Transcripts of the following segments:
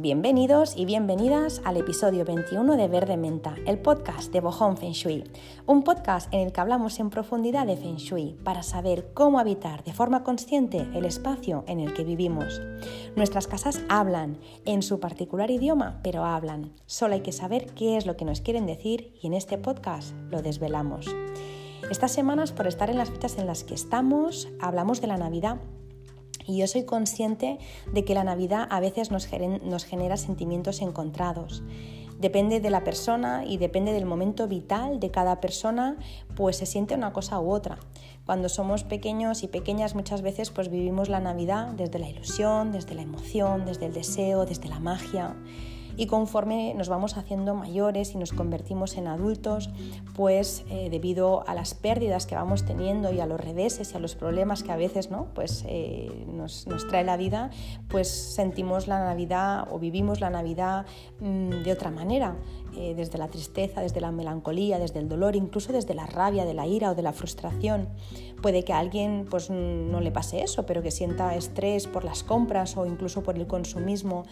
Bienvenidos y bienvenidas al episodio 21 de Verde Menta, el podcast de Bohong Feng Shui. Un podcast en el que hablamos en profundidad de Feng Shui para saber cómo habitar de forma consciente el espacio en el que vivimos. Nuestras casas hablan, en su particular idioma, pero hablan. Solo hay que saber qué es lo que nos quieren decir y en este podcast lo desvelamos. Estas semanas, por estar en las fechas en las que estamos, hablamos de la Navidad y yo soy consciente de que la Navidad a veces nos, genera sentimientos encontrados. Depende de la persona y depende del momento vital de cada persona, pues se siente una cosa u otra. Cuando somos pequeños y pequeñas muchas veces pues vivimos la Navidad desde la ilusión, desde la emoción, desde el deseo, desde la magia y conforme nos vamos haciendo mayores y nos convertimos en adultos, pues eh, debido a las pérdidas que vamos teniendo y a los reveses y a los problemas que a veces ¿no? pues, eh, nos, trae la vida, pues sentimos la Navidad o vivimos la Navidad mm, de otra manera, eh, desde la tristeza, desde la melancolía, desde el dolor, incluso desde la rabia, de la ira o de la frustración. Puede que a alguien pues, no le pase eso, pero que sienta estrés por las compras o incluso por el consumismo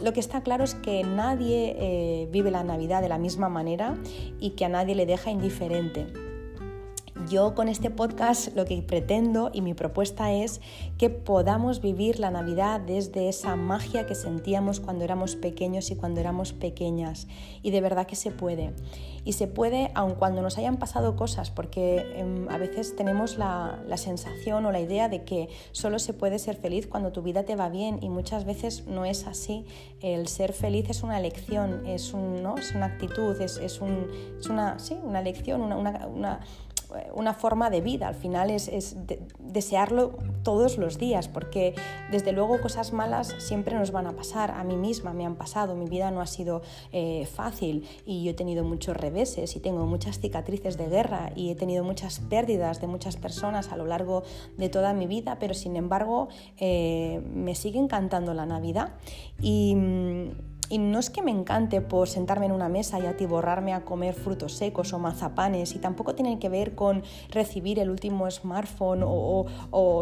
lo que está claro es que nadie eh, vive la Navidad de la misma manera y que a nadie le deja indiferente. Yo con este podcast lo que pretendo y mi propuesta es que podamos vivir la Navidad desde esa magia que sentíamos cuando éramos pequeños y cuando éramos pequeñas. Y de verdad que se puede. Y se puede aun cuando nos hayan pasado cosas, porque em, a veces tenemos la, sensación o la idea de que solo se puede ser feliz cuando tu vida te va bien y muchas veces no es así. El ser feliz es una elección, es, un, ¿no? es una actitud, es, es, un, es una, sí, una elección, una una forma de vida, al final es, desearlo todos los días, porque desde luego cosas malas siempre nos van a pasar, a mí misma me han pasado, mi vida no ha sido eh, fácil y yo he tenido muchos reveses y tengo muchas cicatrices de guerra y he tenido muchas pérdidas de muchas personas a lo largo de toda mi vida, pero sin embargo eh, me sigue encantando la Navidad. Y mm, y no es que me encante por sentarme en una mesa y atiborrarme a comer frutos secos o mazapanes, y tampoco tiene que ver con recibir el último smartphone o,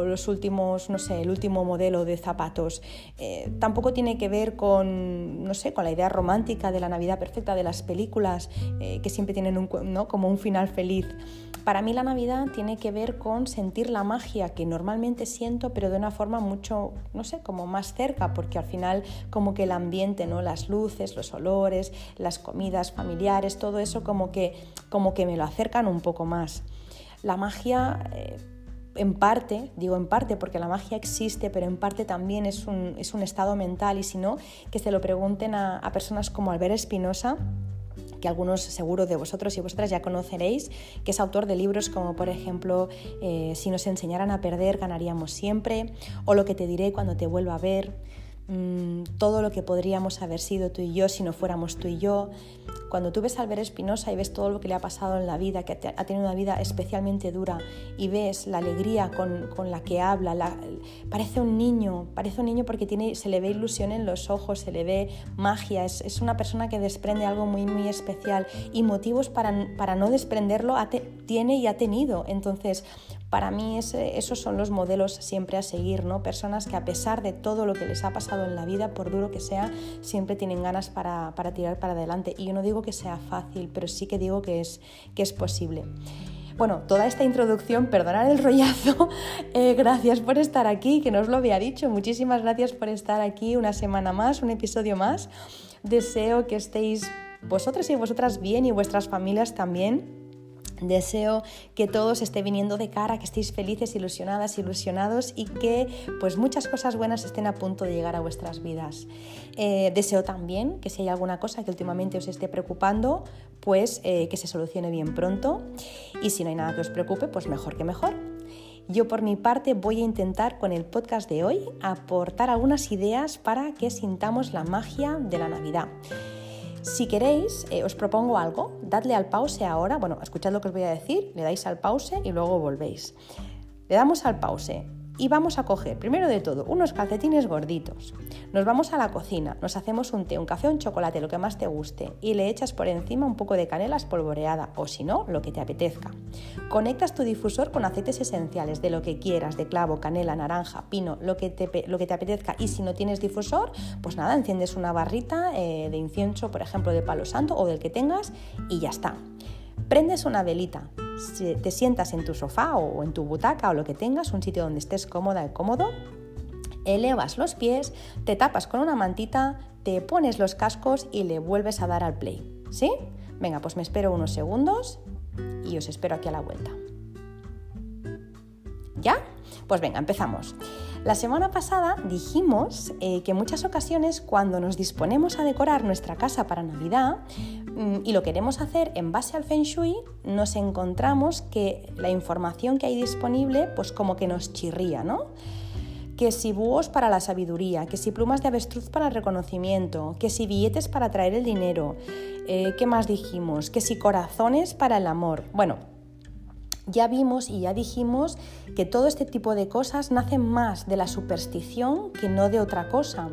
los últimos, no sé, el último modelo de zapatos. Eh, tampoco tiene que ver con, no sé, con la idea romántica de la Navidad perfecta de las películas eh, que siempre tienen un, ¿no? como un final feliz. Para mí la Navidad tiene que ver con sentir la magia que normalmente siento, pero de una forma mucho, no sé, como más cerca, porque al final como que el ambiente, ¿no? Las luces, los olores, las comidas familiares, todo eso como que, como que me lo acercan un poco más. La magia... Eh, en parte, digo en parte porque la magia existe, pero en parte también es un, es un estado mental y si no, que se lo pregunten a, personas como Albert Espinosa, que algunos seguro de vosotros y vosotras ya conoceréis, que es autor de libros como por ejemplo eh, Si nos enseñaran a perder, ganaríamos siempre, o Lo que te diré cuando te vuelva a ver, mm, todo lo que podríamos haber sido tú y yo si no fuéramos tú y yo. Cuando tú ves a Albert Espinosa y ves todo lo que le ha pasado en la vida, que ha tenido una vida especialmente dura, y ves la alegría con, la que habla, parece un niño, parece un niño porque tiene, se le ve ilusión en los ojos, se le ve magia, es, una persona que desprende algo muy, muy especial y motivos para, para no desprenderlo tiene y ha tenido. Entonces, para mí esos son los modelos siempre a seguir, ¿no? Personas que a pesar de todo lo que les ha pasado en la vida, por duro que sea, siempre tienen ganas para, tirar para adelante. Y yo no digo que sea fácil, pero sí que digo que es, que es posible. Bueno, toda esta introducción, perdonad el rollazo, eh, gracias por estar aquí, que no os lo había dicho, muchísimas gracias por estar aquí una semana más, un episodio más. Deseo que estéis vosotros y vosotras bien y vuestras familias también Deseo que todos esté viniendo de cara, que estéis felices, ilusionadas, ilusionados y que pues muchas cosas buenas estén a punto de llegar a vuestras vidas. Eh, deseo también que si hay alguna cosa que últimamente os esté preocupando, pues eh, que se solucione bien pronto y si no hay nada que os preocupe, pues mejor que mejor. Yo por mi parte voy a intentar con el podcast de hoy aportar algunas ideas para que sintamos la magia de la Navidad. Si queréis, eh, os propongo algo, dadle al pause ahora, bueno, escuchad lo que os voy a decir, le dais al pause y luego volvéis. Le damos al pause. Y vamos a coger, primero de todo, unos calcetines gorditos. Nos vamos a la cocina, nos hacemos un té, un café, un chocolate, lo que más te guste, y le echas por encima un poco de canela espolvoreada, o si no, lo que te apetezca. Conectas tu difusor con aceites esenciales, de lo que quieras, de clavo, canela, naranja, pino, lo que te, lo que te apetezca. Y si no tienes difusor, pues nada, enciendes una barrita eh, de incienso, por ejemplo, de palo santo o del que tengas, y ya está. Prendes una velita, te sientas en tu sofá o en tu butaca o lo que tengas, un sitio donde estés cómoda y cómodo, elevas los pies, te tapas con una mantita, te pones los cascos y le vuelves a dar al play. ¿Sí? Venga, pues me espero unos segundos y os espero aquí a la vuelta. ¿Ya? Pues venga, empezamos. La semana pasada dijimos eh, que en muchas ocasiones cuando nos disponemos a decorar nuestra casa para Navidad mm, y lo queremos hacer en base al Feng Shui, nos encontramos que la información que hay disponible pues como que nos chirría, ¿no? que si búhos para la sabiduría, que si plumas de avestruz para el reconocimiento, que si billetes para traer el dinero, eh, ¿qué más dijimos? Que si corazones para el amor. Bueno, ya vimos y ya dijimos que todo este tipo de cosas nacen más de la superstición que no de otra cosa.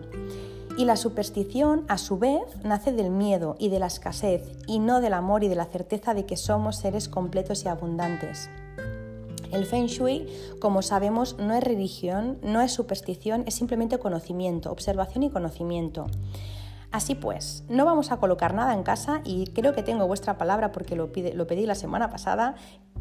Y la superstición, a su vez, nace del miedo y de la escasez, y no del amor y de la certeza de que somos seres completos y abundantes. El Feng Shui, como sabemos, no es religión, no es superstición, es simplemente conocimiento, observación y conocimiento. Así pues, no vamos a colocar nada en casa y creo que tengo vuestra palabra porque lo, pedí la semana pasada,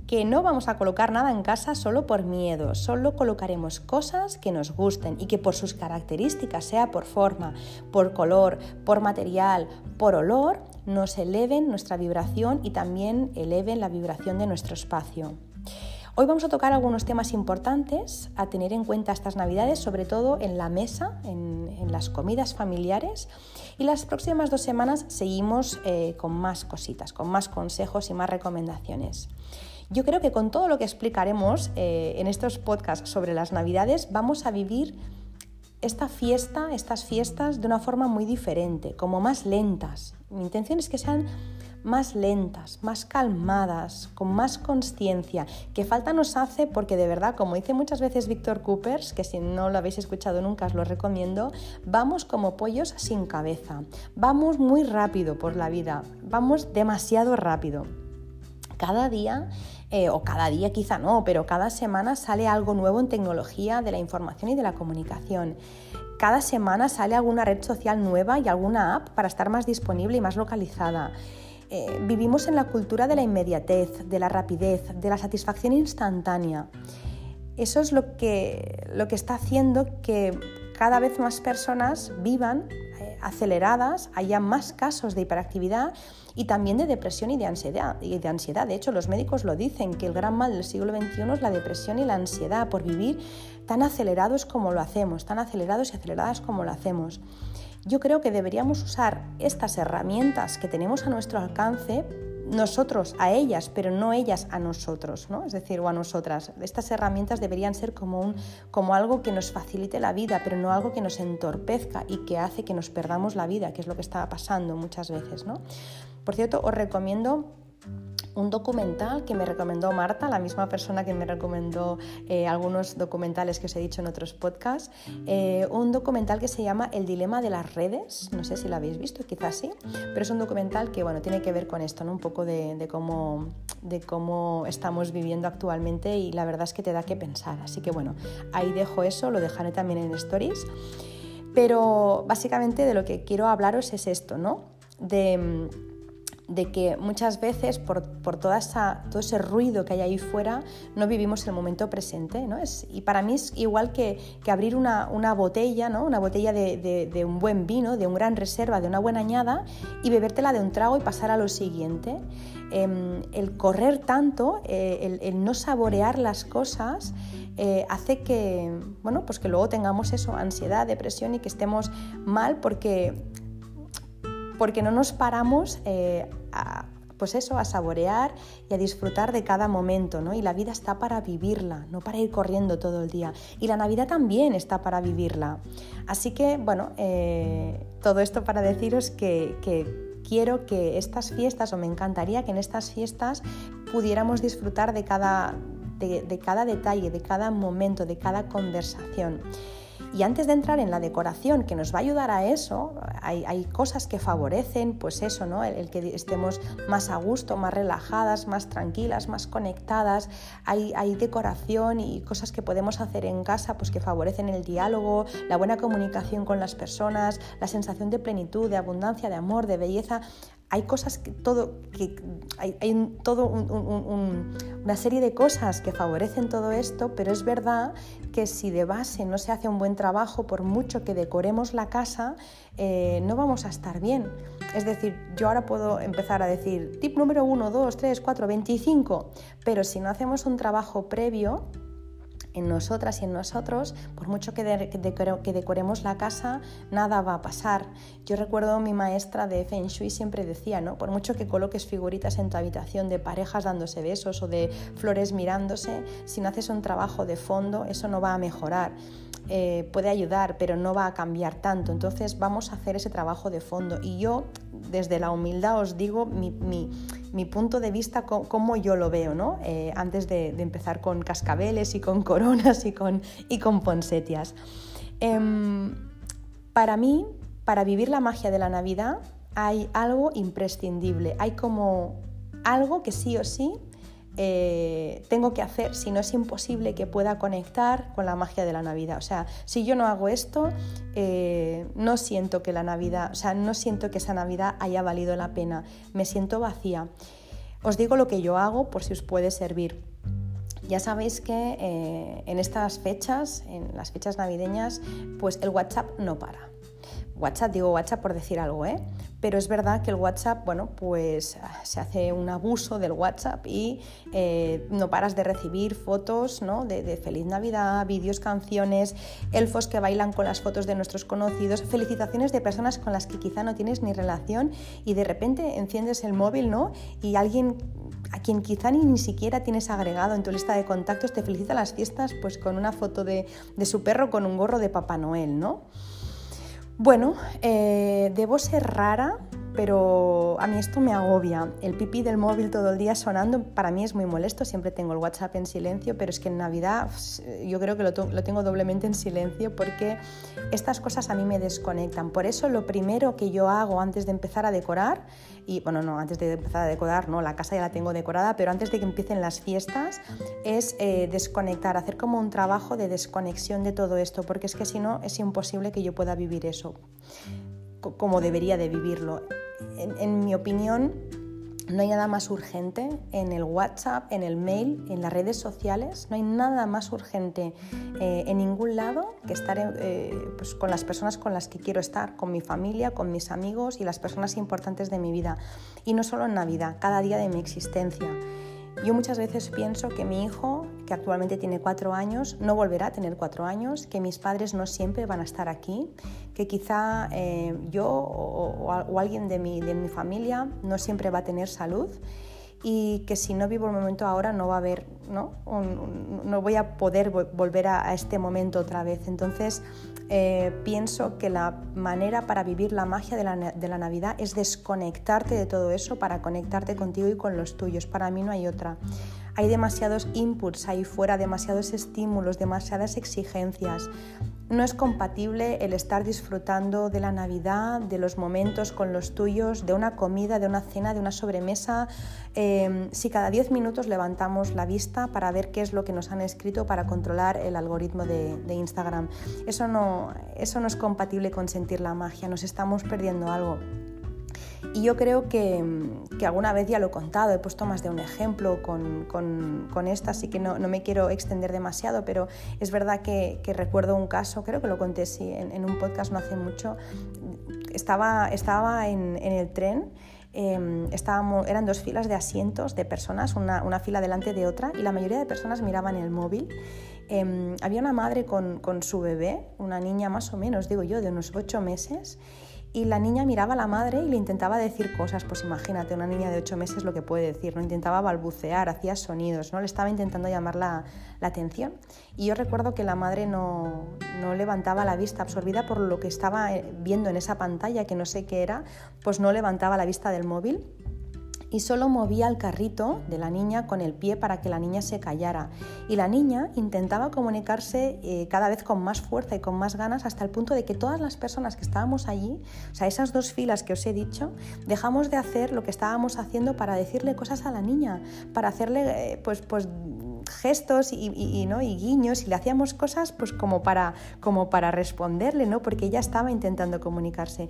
que no vamos a colocar nada en casa solo por miedo, solo colocaremos cosas que nos gusten y que por sus características, sea por forma, por color, por material, por olor, nos eleven nuestra vibración y también eleven la vibración de nuestro espacio. Hoy vamos a tocar algunos temas importantes a tener en cuenta estas navidades, sobre todo en la mesa, en, las comidas familiares. Y las próximas dos semanas seguimos eh, con más cositas, con más consejos y más recomendaciones. Yo creo que con todo lo que explicaremos eh, en estos podcasts sobre las navidades vamos a vivir esta fiesta, estas fiestas de una forma muy diferente, como más lentas. Mi intención es que sean más lentas, más calmadas, con más conciencia, que falta nos hace porque de verdad, como dice muchas veces Víctor Coopers, que si no lo habéis escuchado nunca os lo recomiendo, vamos como pollos sin cabeza, vamos muy rápido por la vida, vamos demasiado rápido. Cada día eh, o cada día quizá no, pero cada semana sale algo nuevo en tecnología de la información y de la comunicación. Cada semana sale alguna red social nueva y alguna app para estar más disponible y más localizada. Eh, vivimos en la cultura de la inmediatez, de la rapidez, de la satisfacción instantánea. Eso es lo que, lo que está haciendo que cada vez más personas vivan eh, aceleradas, haya más casos de hiperactividad y también de depresión y de, ansiedad, y de ansiedad. De hecho, los médicos lo dicen, que el gran mal del siglo XXI es la depresión y la ansiedad por vivir tan acelerados como lo hacemos, tan acelerados y aceleradas como lo hacemos. Yo creo que deberíamos usar estas herramientas que tenemos a nuestro alcance nosotros a ellas, pero no ellas a nosotros, ¿no? Es decir, o a nosotras. Estas herramientas deberían ser como, un, como algo que nos facilite la vida, pero no algo que nos entorpezca y que hace que nos perdamos la vida, que es lo que está pasando muchas veces, ¿no? Por cierto, os recomiendo un documental que me recomendó Marta, la misma persona que me recomendó eh, algunos documentales que os he dicho en otros podcasts, eh, un documental que se llama El dilema de las redes, no sé si lo habéis visto, quizás sí, pero es un documental que bueno, tiene que ver con esto, ¿no? un poco de, cómo, de cómo estamos viviendo actualmente y la verdad es que te da que pensar, así que bueno, ahí dejo eso, lo dejaré también en stories, pero básicamente de lo que quiero hablaros es esto, ¿no? De de que muchas veces por, toda esa, todo ese ruido que hay ahí fuera no vivimos el momento presente. ¿no? Es, y para mí es igual que, abrir una, botella, ¿no? una botella de, un buen vino, de un gran reserva, de una buena añada y bebértela de un trago y pasar a lo siguiente. Em, el correr tanto, eh, el, no saborear las cosas, eh, hace que, bueno, pues que luego tengamos eso, ansiedad, depresión y que estemos mal porque porque no nos paramos eh, a, pues eso, a saborear y a disfrutar de cada momento, ¿no? Y la vida está para vivirla, no para ir corriendo todo el día. Y la Navidad también está para vivirla. Así que, bueno, eh, todo esto para deciros que, quiero que estas fiestas, o me encantaría que en estas fiestas pudiéramos disfrutar de cada de cada detalle, de cada momento, de cada conversación. Y antes de entrar en la decoración, que nos va a ayudar a eso, hay, cosas que favorecen, pues eso, ¿no? El, que estemos más a gusto, más relajadas, más tranquilas, más conectadas. Hay, hay, decoración y cosas que podemos hacer en casa, pues que favorecen el diálogo, la buena comunicación con las personas, la sensación de plenitud, de abundancia, de amor, de belleza hay cosas que todo, que hay, todo una serie de cosas que favorecen todo esto, pero es verdad que si de base no se hace un buen trabajo, por mucho que decoremos la casa, eh, no vamos a estar bien. Es decir, yo ahora puedo empezar a decir tip número 1, 2, 3, 4, 25, pero si no hacemos un trabajo previo, en nosotras y en nosotros, por mucho que, decoremos la casa, nada va a pasar. Yo recuerdo mi maestra de Feng Shui siempre decía, ¿no? Por mucho que coloques figuritas en tu habitación de parejas dándose besos o de flores mirándose, si no haces un trabajo de fondo, eso no va a mejorar. Eh, puede ayudar, pero no va a cambiar tanto. Entonces vamos a hacer ese trabajo de fondo. Y yo, desde la humildad, os digo mi mi punto de vista, cómo yo lo veo, ¿no? Eh, antes de, empezar con cascabeles y con coronas y con, y con ponsetias. Em, para mí, para vivir la magia de la Navidad, hay algo imprescindible, hay como algo que sí o sí eh, tengo que hacer, si no es imposible que pueda conectar con la magia de la Navidad. O sea, si yo no hago esto, eh, no siento que la Navidad, o sea, no siento que esa Navidad haya valido la pena, me siento vacía. Os digo lo que yo hago por si os puede servir. Ya sabéis que eh, en estas fechas, en las fechas navideñas, pues el WhatsApp no para. WhatsApp, digo WhatsApp por decir algo, ¿eh? Pero es verdad que el WhatsApp, bueno, pues se hace un abuso del WhatsApp y eh, no paras de recibir fotos, ¿no? De, de, Feliz Navidad, vídeos, canciones, elfos que bailan con las fotos de nuestros conocidos, felicitaciones de personas con las que quizá no tienes ni relación y de repente enciendes el móvil, ¿no? Y alguien a quien quizá ni, ni siquiera tienes agregado en tu lista de contactos te felicita las fiestas pues con una foto de, de su perro con un gorro de Papá Noel, ¿no? Bueno, eh, debo ser rara, pero a mí esto me agobia. El pipí del móvil todo el día sonando para mí es muy molesto, siempre tengo el WhatsApp en silencio, pero es que en Navidad yo creo que lo, tengo doblemente en silencio porque estas cosas a mí me desconectan. Por eso lo primero que yo hago antes de empezar a decorar, y bueno, no, antes de empezar a decorar, no, la casa ya la tengo decorada, pero antes de que empiecen las fiestas es eh, desconectar, hacer como un trabajo de desconexión de todo esto, porque es que si no es imposible que yo pueda vivir eso como debería de vivirlo. En, mi opinión, no hay nada más urgente en el WhatsApp, en el mail, en las redes sociales. No hay nada más urgente eh, en ningún lado que estar eh, pues, con las personas con las que quiero estar, con mi familia, con mis amigos y las personas importantes de mi vida. Y no solo en Navidad, cada día de mi existencia. Yo muchas veces pienso que mi hijo, que actualmente tiene cuatro años, no volverá a tener cuatro años, que mis padres no siempre van a estar aquí, que quizá eh, yo o, alguien de mi, de mi familia no siempre va a tener salud y que si no vivo el momento ahora no va a haber, no, no voy a poder volver a, este momento otra vez. Entonces eh, pienso que la manera para vivir la magia de la, de la Navidad es desconectarte de todo eso para conectarte contigo y con los tuyos. Para mí no hay otra. Hay demasiados inputs ahí fuera, demasiados estímulos, demasiadas exigencias. No es compatible el estar disfrutando de la Navidad, de los momentos con los tuyos, de una comida, de una cena, de una sobremesa, em, si cada 10 minutos levantamos la vista para ver qué es lo que nos han escrito para controlar el algoritmo de, de Instagram. Eso no, eso no es compatible con sentir la magia, nos estamos perdiendo algo. Y yo creo que, alguna vez ya lo he contado, he puesto más de un ejemplo con, con, esta, así que no, no, me quiero extender demasiado, pero es verdad que, recuerdo un caso, creo que lo conté sí, en, un podcast no hace mucho, estaba, estaba en, el tren. Eh, estábamos, eran dos filas de asientos de personas, una, una, fila delante de otra, y la mayoría de personas miraban el móvil. Em, había una madre con, con, su bebé, una niña más o menos, digo yo, de unos ocho meses, y la niña miraba a la madre y le intentaba decir cosas, pues imagínate, una niña de ocho meses lo que puede decir, ¿no? Intentaba balbucear, hacía sonidos, ¿no? Le estaba intentando llamar la, atención. Y yo recuerdo que la madre no, no, levantaba la vista, absorbida por lo que estaba eh, viendo en esa pantalla, que no sé qué era, pues no levantaba la vista del móvil y solo movía el carrito de la niña con el pie para que la niña se callara. Y la niña intentaba comunicarse eh, cada vez con más fuerza y con más ganas hasta el punto de que todas las personas que estábamos allí, o sea, esas dos filas que os he dicho, dejamos de hacer lo que estábamos haciendo para decirle cosas a la niña, para hacerle eh, pues, pues gestos y, ¿no? y guiños y le hacíamos cosas pues como para, como para responderle, ¿no? porque ella estaba intentando comunicarse.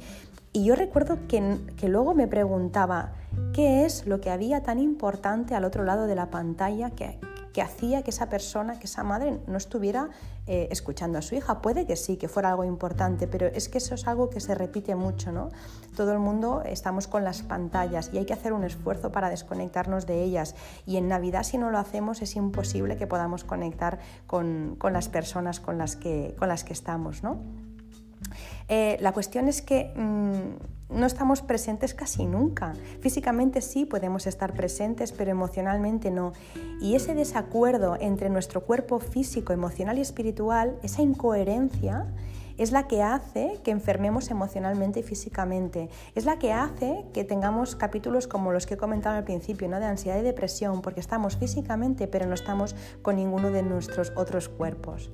Y yo recuerdo que, que luego me preguntaba, ¿qué es lo que había tan importante al otro lado de la pantalla que, que hacía que esa persona, que esa madre no estuviera eh, escuchando a su hija. Puede que sí, que fuera algo importante, pero es que eso es algo que se repite mucho, ¿no? Todo el mundo estamos con las pantallas y hay que hacer un esfuerzo para desconectarnos de ellas. Y en Navidad si no lo hacemos es imposible que podamos conectar con, las personas con las que, con las que estamos, ¿no? Eh, la cuestión es que mm, no estamos presentes casi nunca. Físicamente sí podemos estar presentes, pero emocionalmente no. Y ese desacuerdo entre nuestro cuerpo físico, emocional y espiritual, esa incoherencia, es la que hace que enfermemos emocionalmente y físicamente. Es la que hace que tengamos capítulos como los que he comentado al principio, ¿no? de ansiedad y depresión, porque estamos físicamente, pero no estamos con ninguno de nuestros otros cuerpos.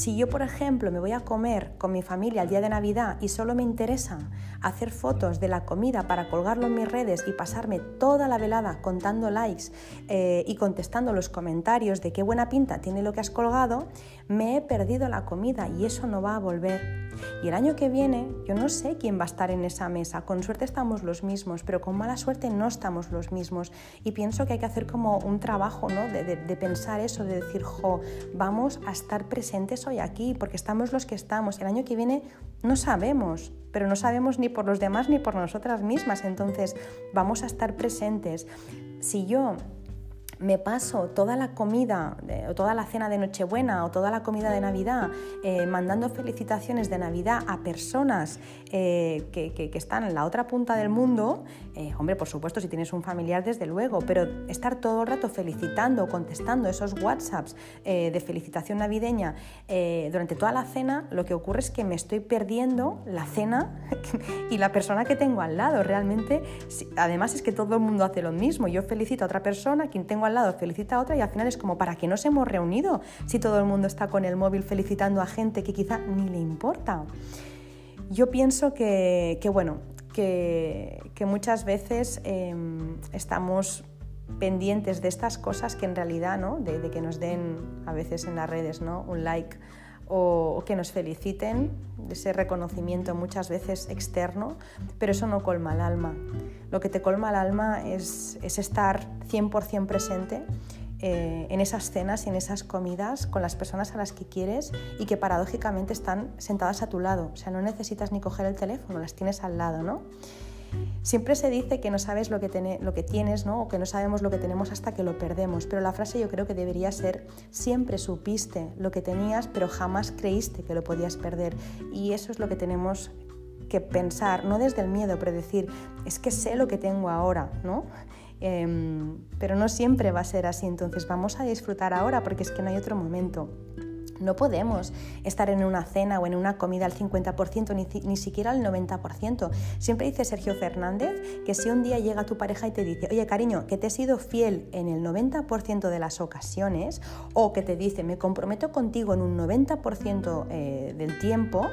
Si yo, por ejemplo, me voy a comer con mi familia el día de Navidad y solo me interesa hacer fotos de la comida para colgarlo en mis redes y pasarme toda la velada contando likes eh, y contestando los comentarios de qué buena pinta tiene lo que has colgado, me he perdido la comida y eso no va a volver. Y el año que viene yo no sé quién va a estar en esa mesa. Con suerte estamos los mismos, pero con mala suerte no estamos los mismos. Y pienso que hay que hacer como un trabajo ¿no? de, de pensar eso, de decir, jo, vamos a estar presentes hoy aquí, porque estamos los que estamos. El año que viene no sabemos, pero no sabemos ni por los demás ni por nosotras mismas. Entonces vamos a estar presentes. Si yo me paso toda la comida, o toda la cena de Nochebuena o toda la comida de Navidad eh, mandando felicitaciones de Navidad a personas eh, que, están en la otra punta del mundo, eh, hombre, por supuesto, si tienes un familiar, desde luego, pero estar todo el rato felicitando, contestando esos WhatsApps de felicitación navideña durante toda la cena, lo que ocurre es que me estoy perdiendo la cena y la persona que tengo al lado. Realmente, además es que todo el mundo hace lo mismo. Yo felicito a otra persona, quien tengo al lado felicita a otra y al final es como, ¿para qué nos hemos reunido si todo el mundo está con el móvil felicitando a gente que quizá ni le importa? Yo pienso que, bueno, que, muchas veces em, estamos pendientes de estas cosas que en realidad, ¿no? De, de, que nos den a veces en las redes ¿no? un like o, que nos feliciten, ese reconocimiento muchas veces externo, pero eso no colma el alma. Lo que te colma el alma es, es estar 100% presente eh, en esas cenas y en esas comidas con las personas a las que quieres y que paradójicamente están sentadas a tu lado. O sea, no necesitas ni coger el teléfono, las tienes al lado, ¿no? Siempre se dice que no sabes lo que, tienes ¿no? o que no sabemos lo que tenemos hasta que lo perdemos, pero la frase yo creo que debería ser siempre supiste lo que tenías, pero jamás creíste que lo podías perder. Y eso es lo que tenemos que pensar, no desde el miedo, pero decir, es que sé lo que tengo ahora, ¿no? Em, pero no siempre va a ser así, entonces vamos a disfrutar ahora porque es que no hay otro momento. No podemos estar en una cena o en una comida al 50%, ni, ni, siquiera al 90%. Siempre dice Sergio Fernández que si un día llega tu pareja y te dice, oye cariño, que te he sido fiel en el 90% de las ocasiones, o que te dice, me comprometo contigo en un 90% eh, del tiempo,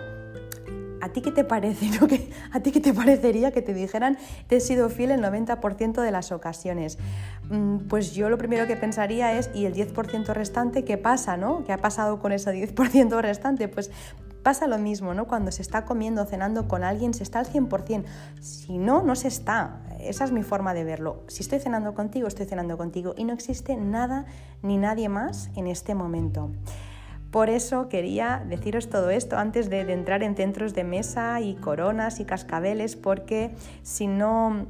¿A ti qué te parece? ¿A ti qué te parecería que te dijeran te he sido fiel el 90% de las ocasiones? Mm, pues yo lo primero que pensaría es, ¿y el 10% restante qué pasa? ¿no? ¿Qué ha pasado con ese 10% restante? Pues pasa lo mismo, ¿no? Cuando se está comiendo, cenando con alguien, se está al 100%. Si no, no se está. Esa es mi forma de verlo. Si estoy cenando contigo, estoy cenando contigo y no existe nada ni nadie más en este momento. Por eso quería deciros todo esto antes de, entrar en centros de mesa y coronas y cascabeles, porque si no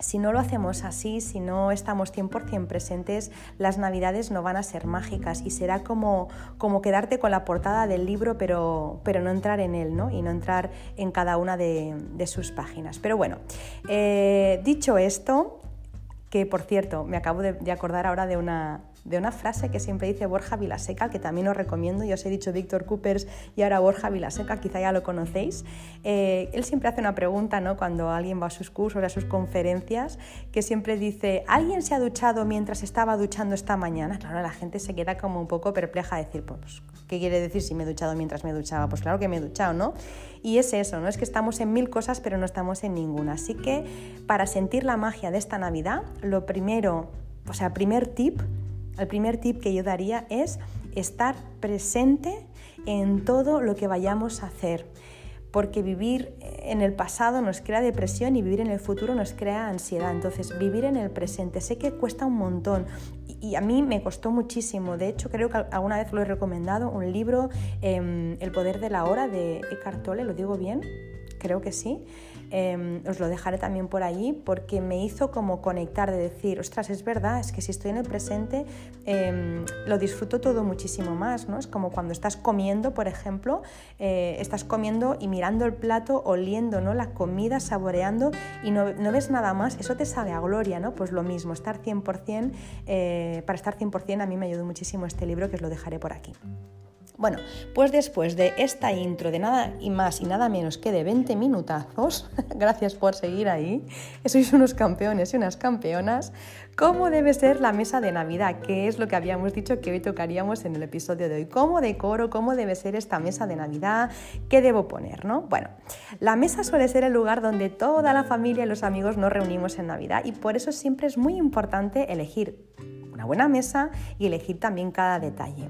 si no lo hacemos así, si no estamos 100% presentes, las navidades no van a ser mágicas y será como, como quedarte con la portada del libro pero, pero no entrar en él ¿no? y no entrar en cada una de, sus páginas. Pero bueno, eh, dicho esto, que por cierto, me acabo de, acordar ahora de una, de una frase que siempre dice Borja Vilaseca, que también os recomiendo, yo os he dicho Víctor Coopers y ahora Borja Vilaseca, quizá ya lo conocéis. Eh, él siempre hace una pregunta ¿no? cuando alguien va a sus cursos, a sus conferencias, que siempre dice, ¿alguien se ha duchado mientras estaba duchando esta mañana? Claro, la gente se queda como un poco perpleja a decir, pues, ¿qué quiere decir si me he duchado mientras me duchaba? Pues claro que me he duchado, ¿no? Y es eso, ¿no? Es que estamos en mil cosas pero no estamos en ninguna. Así que para sentir la magia de esta Navidad, lo primero, o sea, primer tip, el primer tip que yo daría es estar presente en todo lo que vayamos a hacer porque vivir en el pasado nos crea depresión y vivir en el futuro nos crea ansiedad. Entonces, vivir en el presente, sé que cuesta un montón y a mí me costó muchísimo. De hecho, creo que alguna vez lo he recomendado, un libro, em, El poder de la hora de Eckhart Tolle, ¿lo digo bien? Creo que sí. Em, os lo dejaré también por allí porque me hizo como conectar de decir, ostras, es verdad, es que si estoy en el presente em, lo disfruto todo muchísimo más, ¿no? Es como cuando estás comiendo, por ejemplo, eh, estás comiendo y mirando el plato, oliendo ¿no? la comida, saboreando y no, no, ves nada más, eso te sabe a gloria, ¿no? Pues lo mismo, estar 100%, eh, para estar 100% a mí me ayudó muchísimo este libro que os lo dejaré por aquí. Bueno, pues después de esta intro de nada y más y nada menos que de 20 minutazos, gracias por seguir ahí, sois unos campeones y unas campeonas, ¿cómo debe ser la mesa de Navidad? Que es lo que habíamos dicho que hoy tocaríamos en el episodio de hoy. ¿Cómo decoro? ¿Cómo debe ser esta mesa de Navidad? ¿Qué debo poner? ¿no? Bueno, la mesa suele ser el lugar donde toda la familia y los amigos nos reunimos en Navidad y por eso siempre es muy importante elegir una buena mesa y elegir también cada detalle.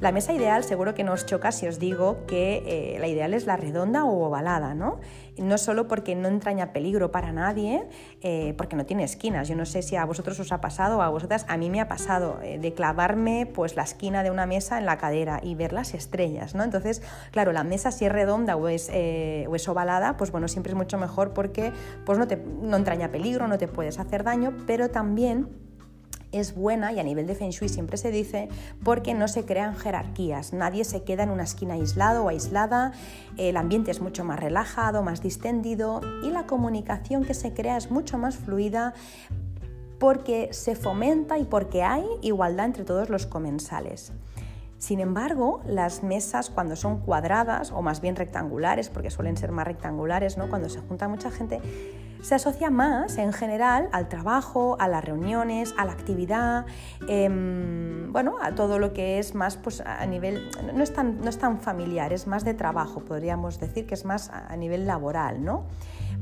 La mesa ideal seguro que no os choca si os digo que eh, la ideal es la redonda o ovalada, ¿no? No solo porque no entraña peligro para nadie, eh, porque no tiene esquinas. Yo no sé si a vosotros os ha pasado o a vosotras, a mí me ha pasado eh, de clavarme pues, la esquina de una mesa en la cadera y ver las estrellas, ¿no? Entonces, claro, la mesa si es redonda o es, o es ovalada, pues bueno, siempre es mucho mejor porque pues, no, te, no entraña peligro, no te puedes hacer daño, pero también es buena y a nivel de Feng Shui siempre se dice porque no se crean jerarquías, nadie se queda en una esquina aislado o aislada, el ambiente es mucho más relajado, más distendido y la comunicación que se crea es mucho más fluida porque se fomenta y porque hay igualdad entre todos los comensales. Sin embargo, las mesas cuando son cuadradas o más bien rectangulares, porque suelen ser más rectangulares, ¿no? cuando se junta mucha gente, se asocia más en general al trabajo, a las reuniones, a la actividad, em, bueno, a todo lo que es más pues, a nivel, no es, tan, no es tan familiar, es más de trabajo, podríamos decir que es más a nivel laboral, ¿no?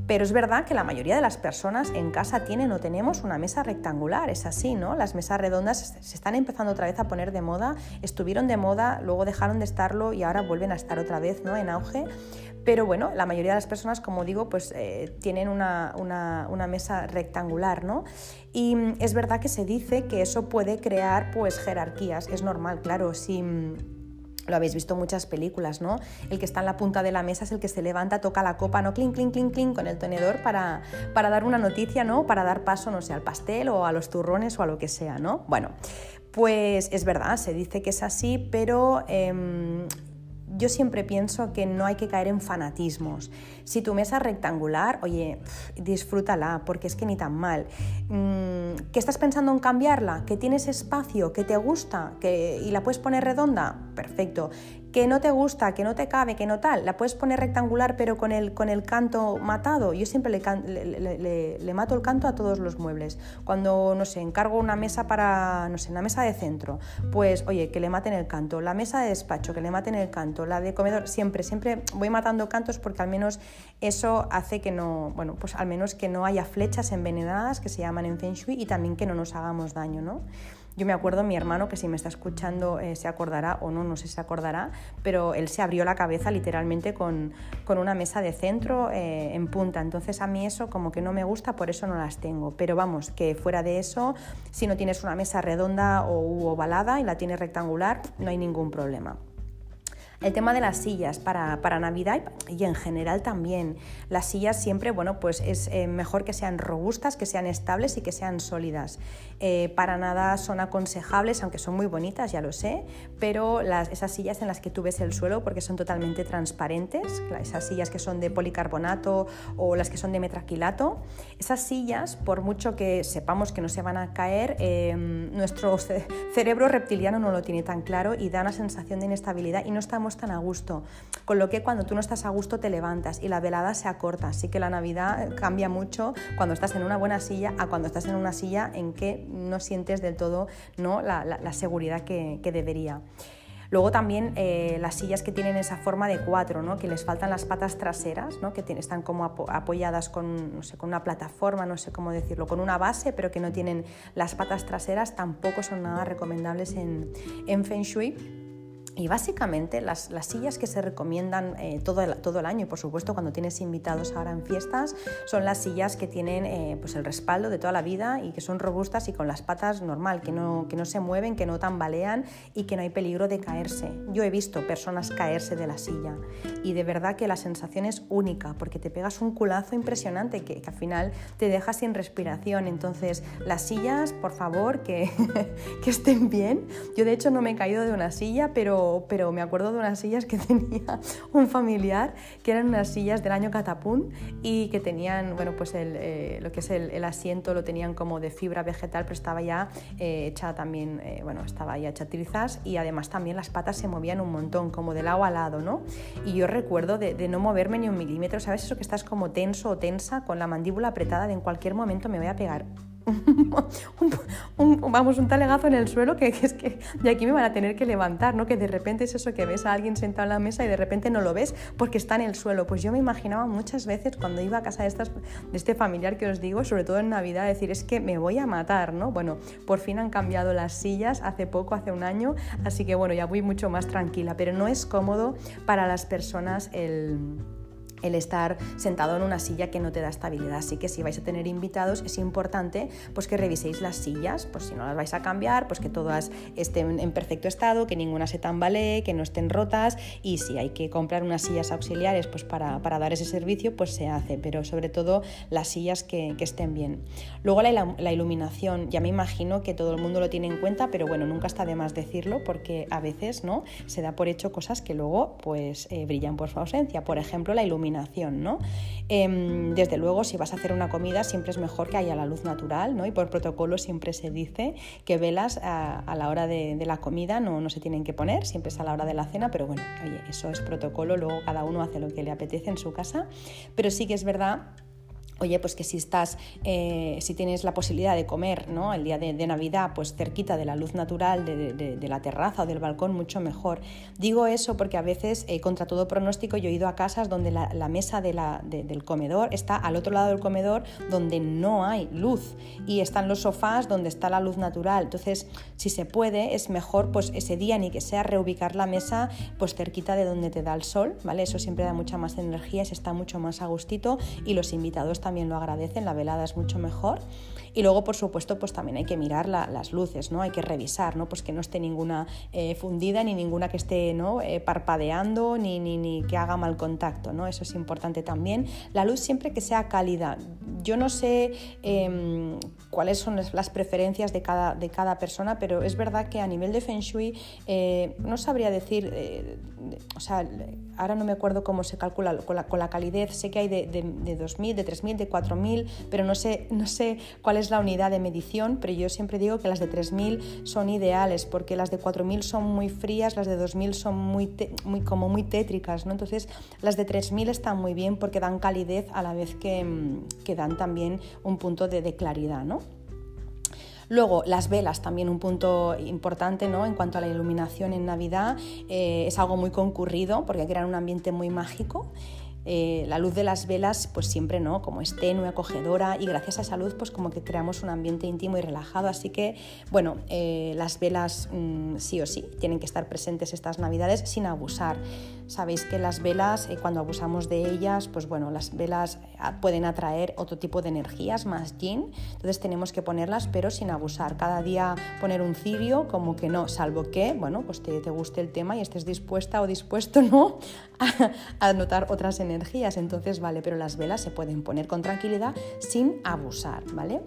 Pero es verdad que la mayoría de las personas en casa tienen o tenemos una mesa rectangular, es así, ¿no? Las mesas redondas se están empezando otra vez a poner de moda, estuvieron de moda, luego dejaron de estarlo y ahora vuelven a estar otra vez, ¿no? En auge. Pero bueno, la mayoría de las personas, como digo, pues eh, tienen una, mesa rectangular, ¿no? Y mm, es verdad que se dice que eso puede crear pues jerarquías, es normal, claro, si mm, lo habéis visto en muchas películas, ¿no? El que está en la punta de la mesa es el que se levanta, toca la copa, ¿no? Clink, clink, clink, clink con el tenedor para, para dar una noticia, ¿no? Para dar paso, no sé, al pastel o a los turrones o a lo que sea, ¿no? Bueno, pues es verdad, se dice que es así, pero em, yo siempre pienso que no hay que caer en fanatismos. Si tu mesa es rectangular, oye, disfrútala, porque es que ni tan mal. Mm, ¿Qué estás pensando en cambiarla? ¿Que tienes espacio? ¿Que te gusta? ¿Que, ¿Y la puedes poner redonda? Perfecto que no te gusta, que no te cabe, que no tal, la puedes poner rectangular pero con el, con el canto matado. Yo siempre le, le, mato el canto a todos los muebles. Cuando, no sé, encargo una mesa para, no sé, una mesa de centro, pues oye, que le maten el canto. La mesa de despacho, que le maten el canto. La de comedor, siempre, siempre voy matando cantos porque al menos eso hace que no, bueno, pues al menos que no haya flechas envenenadas que se llaman en Feng Shui y también que no nos hagamos daño, ¿no? Yo me acuerdo mi hermano, que si me está escuchando eh, se acordará o no, no sé si se acordará, pero él se abrió la cabeza literalmente con, una mesa de centro eh, en punta. Entonces a mí eso como que no me gusta, por eso no las tengo. Pero vamos, que fuera de eso, si no tienes una mesa redonda o ovalada y la tienes rectangular, no hay ningún problema. El tema de las sillas para, para, Navidad y en general también. Las sillas siempre, bueno, pues es eh, mejor que sean robustas, que sean estables y que sean sólidas. Eh, para nada son aconsejables, aunque son muy bonitas, ya lo sé, pero las, esas sillas en las que tú ves el suelo porque son totalmente transparentes, esas sillas que son de policarbonato o las que son de metraquilato, esas sillas, por mucho que sepamos que no se van a caer, eh, nuestro cerebro reptiliano no lo tiene tan claro y da una sensación de inestabilidad y no estamos tan a gusto. Con lo que cuando tú no estás a gusto te levantas y la velada se acorta. Así que la Navidad cambia mucho cuando estás en una buena silla a cuando estás en una silla en que no sientes del todo ¿no? la, seguridad que, debería. Luego también eh, las sillas que tienen esa forma de cuatro, ¿no? que les faltan las patas traseras, ¿no? que están como apoyadas con, no sé, con una plataforma, no sé cómo decirlo, con una base, pero que no tienen las patas traseras, tampoco son nada recomendables en, en Feng Shui y básicamente las, sillas que se recomiendan eh, todo, el, todo el año y por supuesto cuando tienes invitados ahora en fiestas son las sillas que tienen eh, pues el respaldo de toda la vida y que son robustas y con las patas normal, que no, que no se mueven, que no tambalean y que no hay peligro de caerse. Yo he visto personas caerse de la silla y de verdad que la sensación es única porque te pegas un culazo impresionante que, que al final te deja sin respiración. Entonces las sillas, por favor, que, que estén bien. Yo de hecho no me he caído de una silla, pero pero, me acuerdo de unas sillas que tenía un familiar, que eran unas sillas del año catapún y que tenían, bueno, pues eh, lo que es el, asiento lo tenían como de fibra vegetal, pero estaba ya eh, hecha también, eh, bueno, estaba ya hecha trizas y además también las patas se movían un montón, como de lado a lado, ¿no? Y yo recuerdo de, de no moverme ni un milímetro, ¿sabes? Eso que estás como tenso o tensa, con la mandíbula apretada, de en cualquier momento me voy a pegar un, vamos, un talegazo en el suelo que, es que de aquí me van a tener que levantar, ¿no? Que de repente es eso que ves a alguien sentado en la mesa y de repente no lo ves porque está en el suelo. Pues yo me imaginaba muchas veces cuando iba a casa de, estas, de este familiar que os digo, sobre todo en Navidad, decir, es que me voy a matar, ¿no? Bueno, por fin han cambiado las sillas hace poco, hace un año, así que bueno, ya voy mucho más tranquila, pero no es cómodo para las personas el el estar sentado en una silla que no te da estabilidad. Así que si vais a tener invitados es importante pues que reviséis las sillas, pues si no las vais a cambiar, pues que todas estén en perfecto estado, que ninguna se tambalee, que no estén rotas y si hay que comprar unas sillas auxiliares pues para, dar ese servicio, pues se hace, pero sobre todo las sillas que, estén bien. Luego la, iluminación, ya me imagino que todo el mundo lo tiene en cuenta, pero bueno, nunca está de más decirlo porque a veces no se da por hecho cosas que luego pues eh, brillan por su ausencia. Por ejemplo, la iluminación ¿no? Em, desde luego, si vas a hacer una comida, siempre es mejor que haya la luz natural, ¿no? Y por protocolo siempre se dice que velas a, la hora de, la comida no, no se tienen que poner, siempre es a la hora de la cena, pero bueno, oye, eso es protocolo, luego cada uno hace lo que le apetece en su casa, pero sí que es verdad Oye, pues que si estás, eh, si tienes la posibilidad de comer ¿no? el día de, Navidad, pues cerquita de la luz natural de, la terraza o del balcón, mucho mejor. Digo eso porque a veces, eh, contra todo pronóstico, yo he ido a casas donde la, mesa del comedor está al otro lado del comedor donde no hay luz y están los sofás donde está la luz natural. Entonces, si se puede, es mejor pues ese día ni que sea reubicar la mesa pues cerquita de donde te da el sol, ¿vale? Eso siempre da mucha más energía, se está mucho más a gustito y los invitados también también lo agradecen, la velada es mucho mejor. Y luego, por supuesto, pues también hay que mirar las luces, ¿no? Hay que revisar, ¿no? Pues que no esté ninguna eh, fundida, ni ninguna que esté ¿no? Eh, parpadeando, ni, ni, ni, que haga mal contacto, ¿no? Eso es importante también. La luz siempre que sea cálida. Yo no sé em, cuáles son las preferencias de cada, de cada persona, pero es verdad que a nivel de Feng Shui eh, no sabría decir, o sea, ahora no me acuerdo cómo se calcula con la, con la calidez, sé que hay de, de, de 2.000, de 3.000, de 4.000, pero no sé, no sé cuál es la unidad de medición, pero yo siempre digo que las de 3.000 son ideales porque las de 4.000 son muy frías, las de 2.000 son muy, como muy tétricas, ¿no? Entonces las de 3.000 están muy bien porque dan calidez a la vez que, mm, que dan también un punto de, de claridad, ¿no? Luego, las velas, también un punto importante ¿no? en cuanto a la iluminación en Navidad, eh, es algo muy concurrido porque crean un ambiente muy mágico. Eh, la luz de las velas pues siempre no, como es tenue, acogedora y gracias a esa luz pues como que creamos un ambiente íntimo y relajado. Así que bueno, eh, las velas mm, sí o sí tienen que estar presentes estas navidades sin abusar. Sabéis que las velas, cuando abusamos de ellas, pues bueno, las velas pueden atraer otro tipo de energías más yin, entonces tenemos que ponerlas pero sin abusar. Cada día poner un cirio como que no, salvo que, bueno, pues te, te guste el tema y estés dispuesta o dispuesto, ¿no? A, notar otras energías, entonces vale, pero las velas se pueden poner con tranquilidad sin abusar, ¿vale?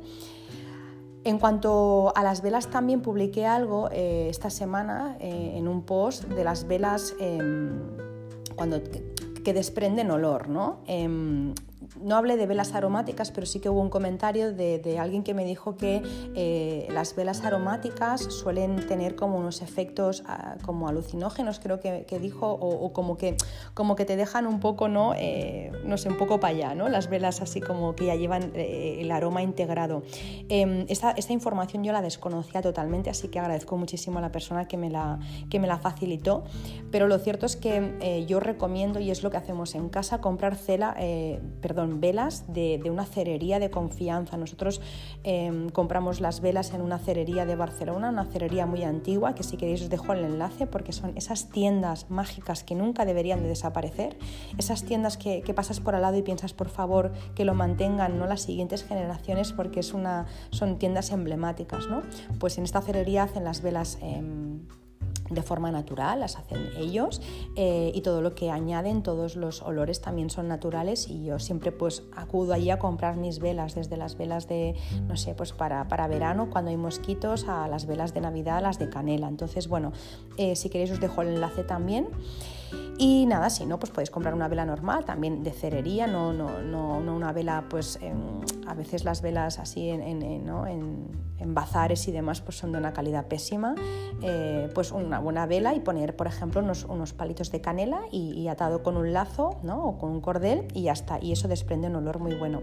En cuanto a las velas, también publiqué algo eh, esta semana eh, en un post de las velas em, cuando, que, desprenden olor. ¿no? No hablé de velas aromáticas, pero sí que hubo un comentario de, alguien que me dijo que eh, las velas aromáticas suelen tener como unos efectos ah, como alucinógenos, creo que, dijo, o, como, que, como que te dejan un poco, ¿no? Eh, no sé, un poco para allá, ¿no? Las velas así como que ya llevan eh, el aroma integrado. Em, esta, esta, información yo la desconocía totalmente, así que agradezco muchísimo a la persona que me la, que me la facilitó, pero lo cierto es que yo recomiendo, y es lo que hacemos en casa, comprar cela, perdón, velas de, una cerería de confianza. Nosotros em, compramos las velas en una cerería de Barcelona, una cerería muy antigua, que si queréis os dejo el enlace, porque son esas tiendas mágicas que nunca deberían de desaparecer, esas tiendas que, pasas por al lado y piensas, por favor, que lo mantengan ¿no? las siguientes generaciones, porque es una, son tiendas emblemáticas. ¿no? Pues en esta cerería hacen las velas... Em, de forma natural, las hacen ellos eh, y todo lo que añaden, todos los olores también son naturales y yo siempre pues acudo allí a comprar mis velas, desde las velas de, no sé, pues para, para verano cuando hay mosquitos a las velas de Navidad, las de canela. Entonces, bueno, eh, si queréis os dejo el enlace también. Y nada, si no, pues podéis comprar una vela normal, también de cerería, no, no, no, una vela, pues a veces las velas así en, en, bazares y demás pues son de una calidad pésima. Eh, pues una buena vela y poner, por ejemplo, unos, unos palitos de canela y, atado con un lazo ¿no? o con un cordel y ya está. Y eso desprende un olor muy bueno.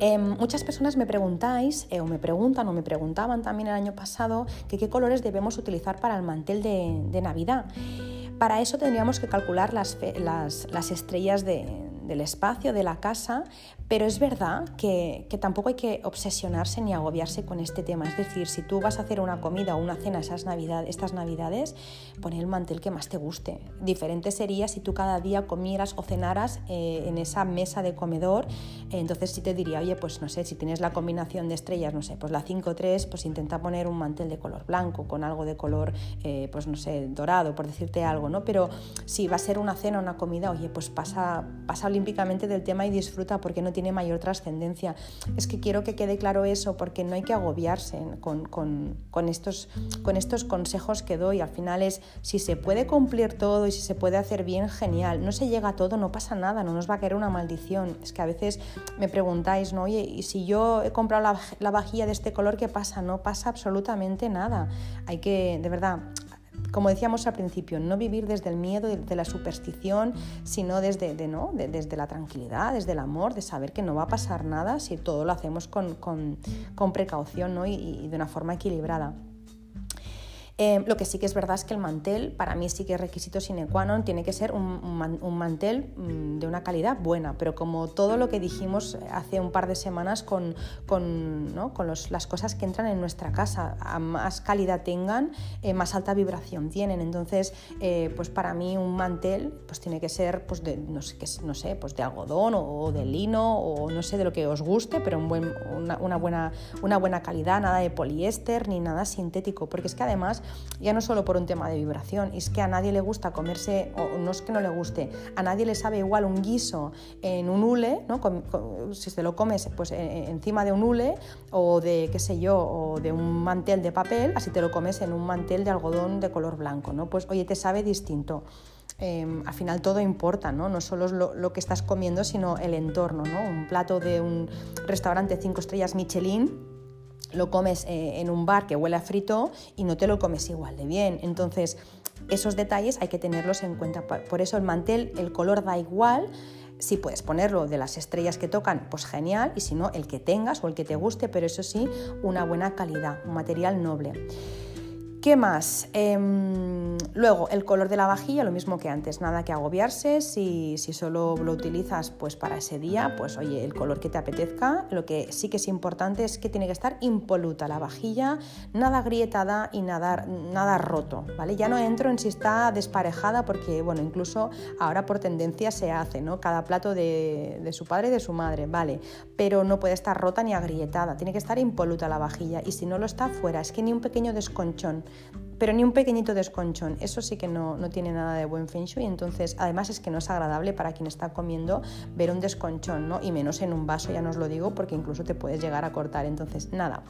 Em, muchas personas me preguntáis, eh, o me preguntan, o me preguntaban también el año pasado, que qué colores debemos utilizar para el mantel de Navidad. Para eso tendríamos que calcular las, las, estrellas del espacio, de la casa, pero es verdad que, tampoco hay que obsesionarse ni agobiarse con este tema. Es decir, si tú vas a hacer una comida o una cena esas estas navidades, pon el mantel que más te guste. Diferente sería si tú cada día comieras o cenaras eh, en esa mesa de comedor. entonces sí te diría, oye, pues no sé, si tienes la combinación de estrellas, no sé, pues la 5-3, pues intenta poner un mantel de color blanco con algo de color, eh, pues no sé, dorado, por decirte algo, ¿no? Pero si va a ser una cena una comida, oye, pues pasa, pasa olímpicamente del tema y disfruta porque no tiene mayor trascendencia. Es que quiero que quede claro eso porque no hay que agobiarse con, estos, con estos consejos que doy. Al final es si se puede cumplir todo y si se puede hacer bien, genial. No se llega a todo, no pasa nada, no nos va a caer una maldición. Es que a veces me preguntáis, ¿no? Oye, y si yo he comprado la, la vajilla de este color, ¿qué pasa? No pasa absolutamente nada. Hay que, de verdad, como decíamos al principio, no vivir desde el miedo, desde la superstición, sino desde, ¿no? desde la tranquilidad, desde el amor, de saber que no va a pasar nada si todo lo hacemos con, precaución y de una forma equilibrada. Em, lo que sí que es verdad es que el mantel, para mí sí que es requisito sine qua non, tiene que ser un, mantel mm, de una calidad buena, pero como todo lo que dijimos hace un par de semanas con, con, las cosas que entran en nuestra casa, a más calidad tengan, eh, más alta vibración tienen. Entonces, eh, pues para mí un mantel pues tiene que ser pues de, no no sé, pues de algodón o, de lino o no sé de lo que os guste, pero un buen, una, buena, una buena calidad, nada de poliéster ni nada sintético, porque es que además ya no solo por un tema de vibración, es que a nadie le gusta comerse, o no es que no le guste, a nadie le sabe igual un guiso en un hule, ¿no? si se lo comes pues, e, e, encima de un hule o de, qué sé yo, o de un mantel de papel, así te lo comes en un mantel de algodón de color blanco, ¿no? Pues oye, te sabe distinto. Em, al final todo importa, ¿no? No solo es lo, que estás comiendo, sino el entorno, ¿no? Un plato de un restaurante cinco estrellas Michelin lo comes eh, en un bar que huele a frito y no te lo comes igual de bien. Entonces, esos detalles hay que tenerlos en cuenta. Por eso el mantel, el color da igual. Si puedes ponerlo de las estrellas que tocan, pues genial, y si no, el que tengas o el que te guste, pero eso sí, una buena calidad, un material noble. ¿Qué más? Em, luego, el color de la vajilla, lo mismo que antes, nada que agobiarse. Si, si, solo lo utilizas pues, para ese día, pues oye, el color que te apetezca. Lo que sí que es importante es que tiene que estar impoluta la vajilla, nada grietada y nada, nada roto, ¿vale? Ya no entro en si está desparejada porque, bueno, incluso ahora por tendencia se hace, ¿no? Cada plato de, de su padre y de su madre, ¿vale? Pero no puede estar rota ni agrietada, tiene que estar impoluta la vajilla y si no lo está fuera, es que ni un pequeño desconchón pero ni un pequeñito desconchón. Eso sí que no, no, tiene nada de buen feng shui. Entonces, además es que no es agradable para quien está comiendo ver un desconchón, ¿no? Y menos en un vaso, ya no os lo digo, porque incluso te puedes llegar a cortar. Entonces, nada,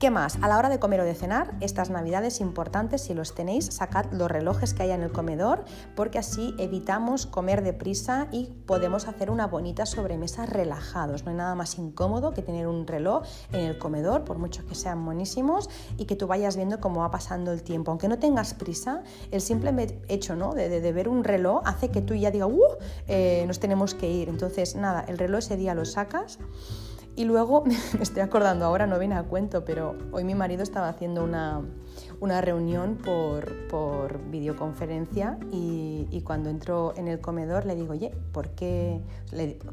¿Qué más? A la hora de comer o de cenar, estas navidades importantes, si los tenéis, sacad los relojes que hay en el comedor, porque así evitamos comer deprisa y podemos hacer una bonita sobremesa relajados. No hay nada más incómodo que tener un reloj en el comedor, por mucho que sean buenísimos, y que tú vayas viendo cómo va pasando el tiempo. Aunque no tengas prisa, el simple hecho ¿no? de, ver un reloj hace que tú ya digas, ¡uh! Eh, nos tenemos que ir. Entonces, nada, el reloj ese día lo sacas. Y luego, me estoy acordando ahora, no viene a cuento, pero hoy mi marido estaba haciendo una, reunión por, videoconferencia y, cuando entró en el comedor le digo, oye, ¿por qué?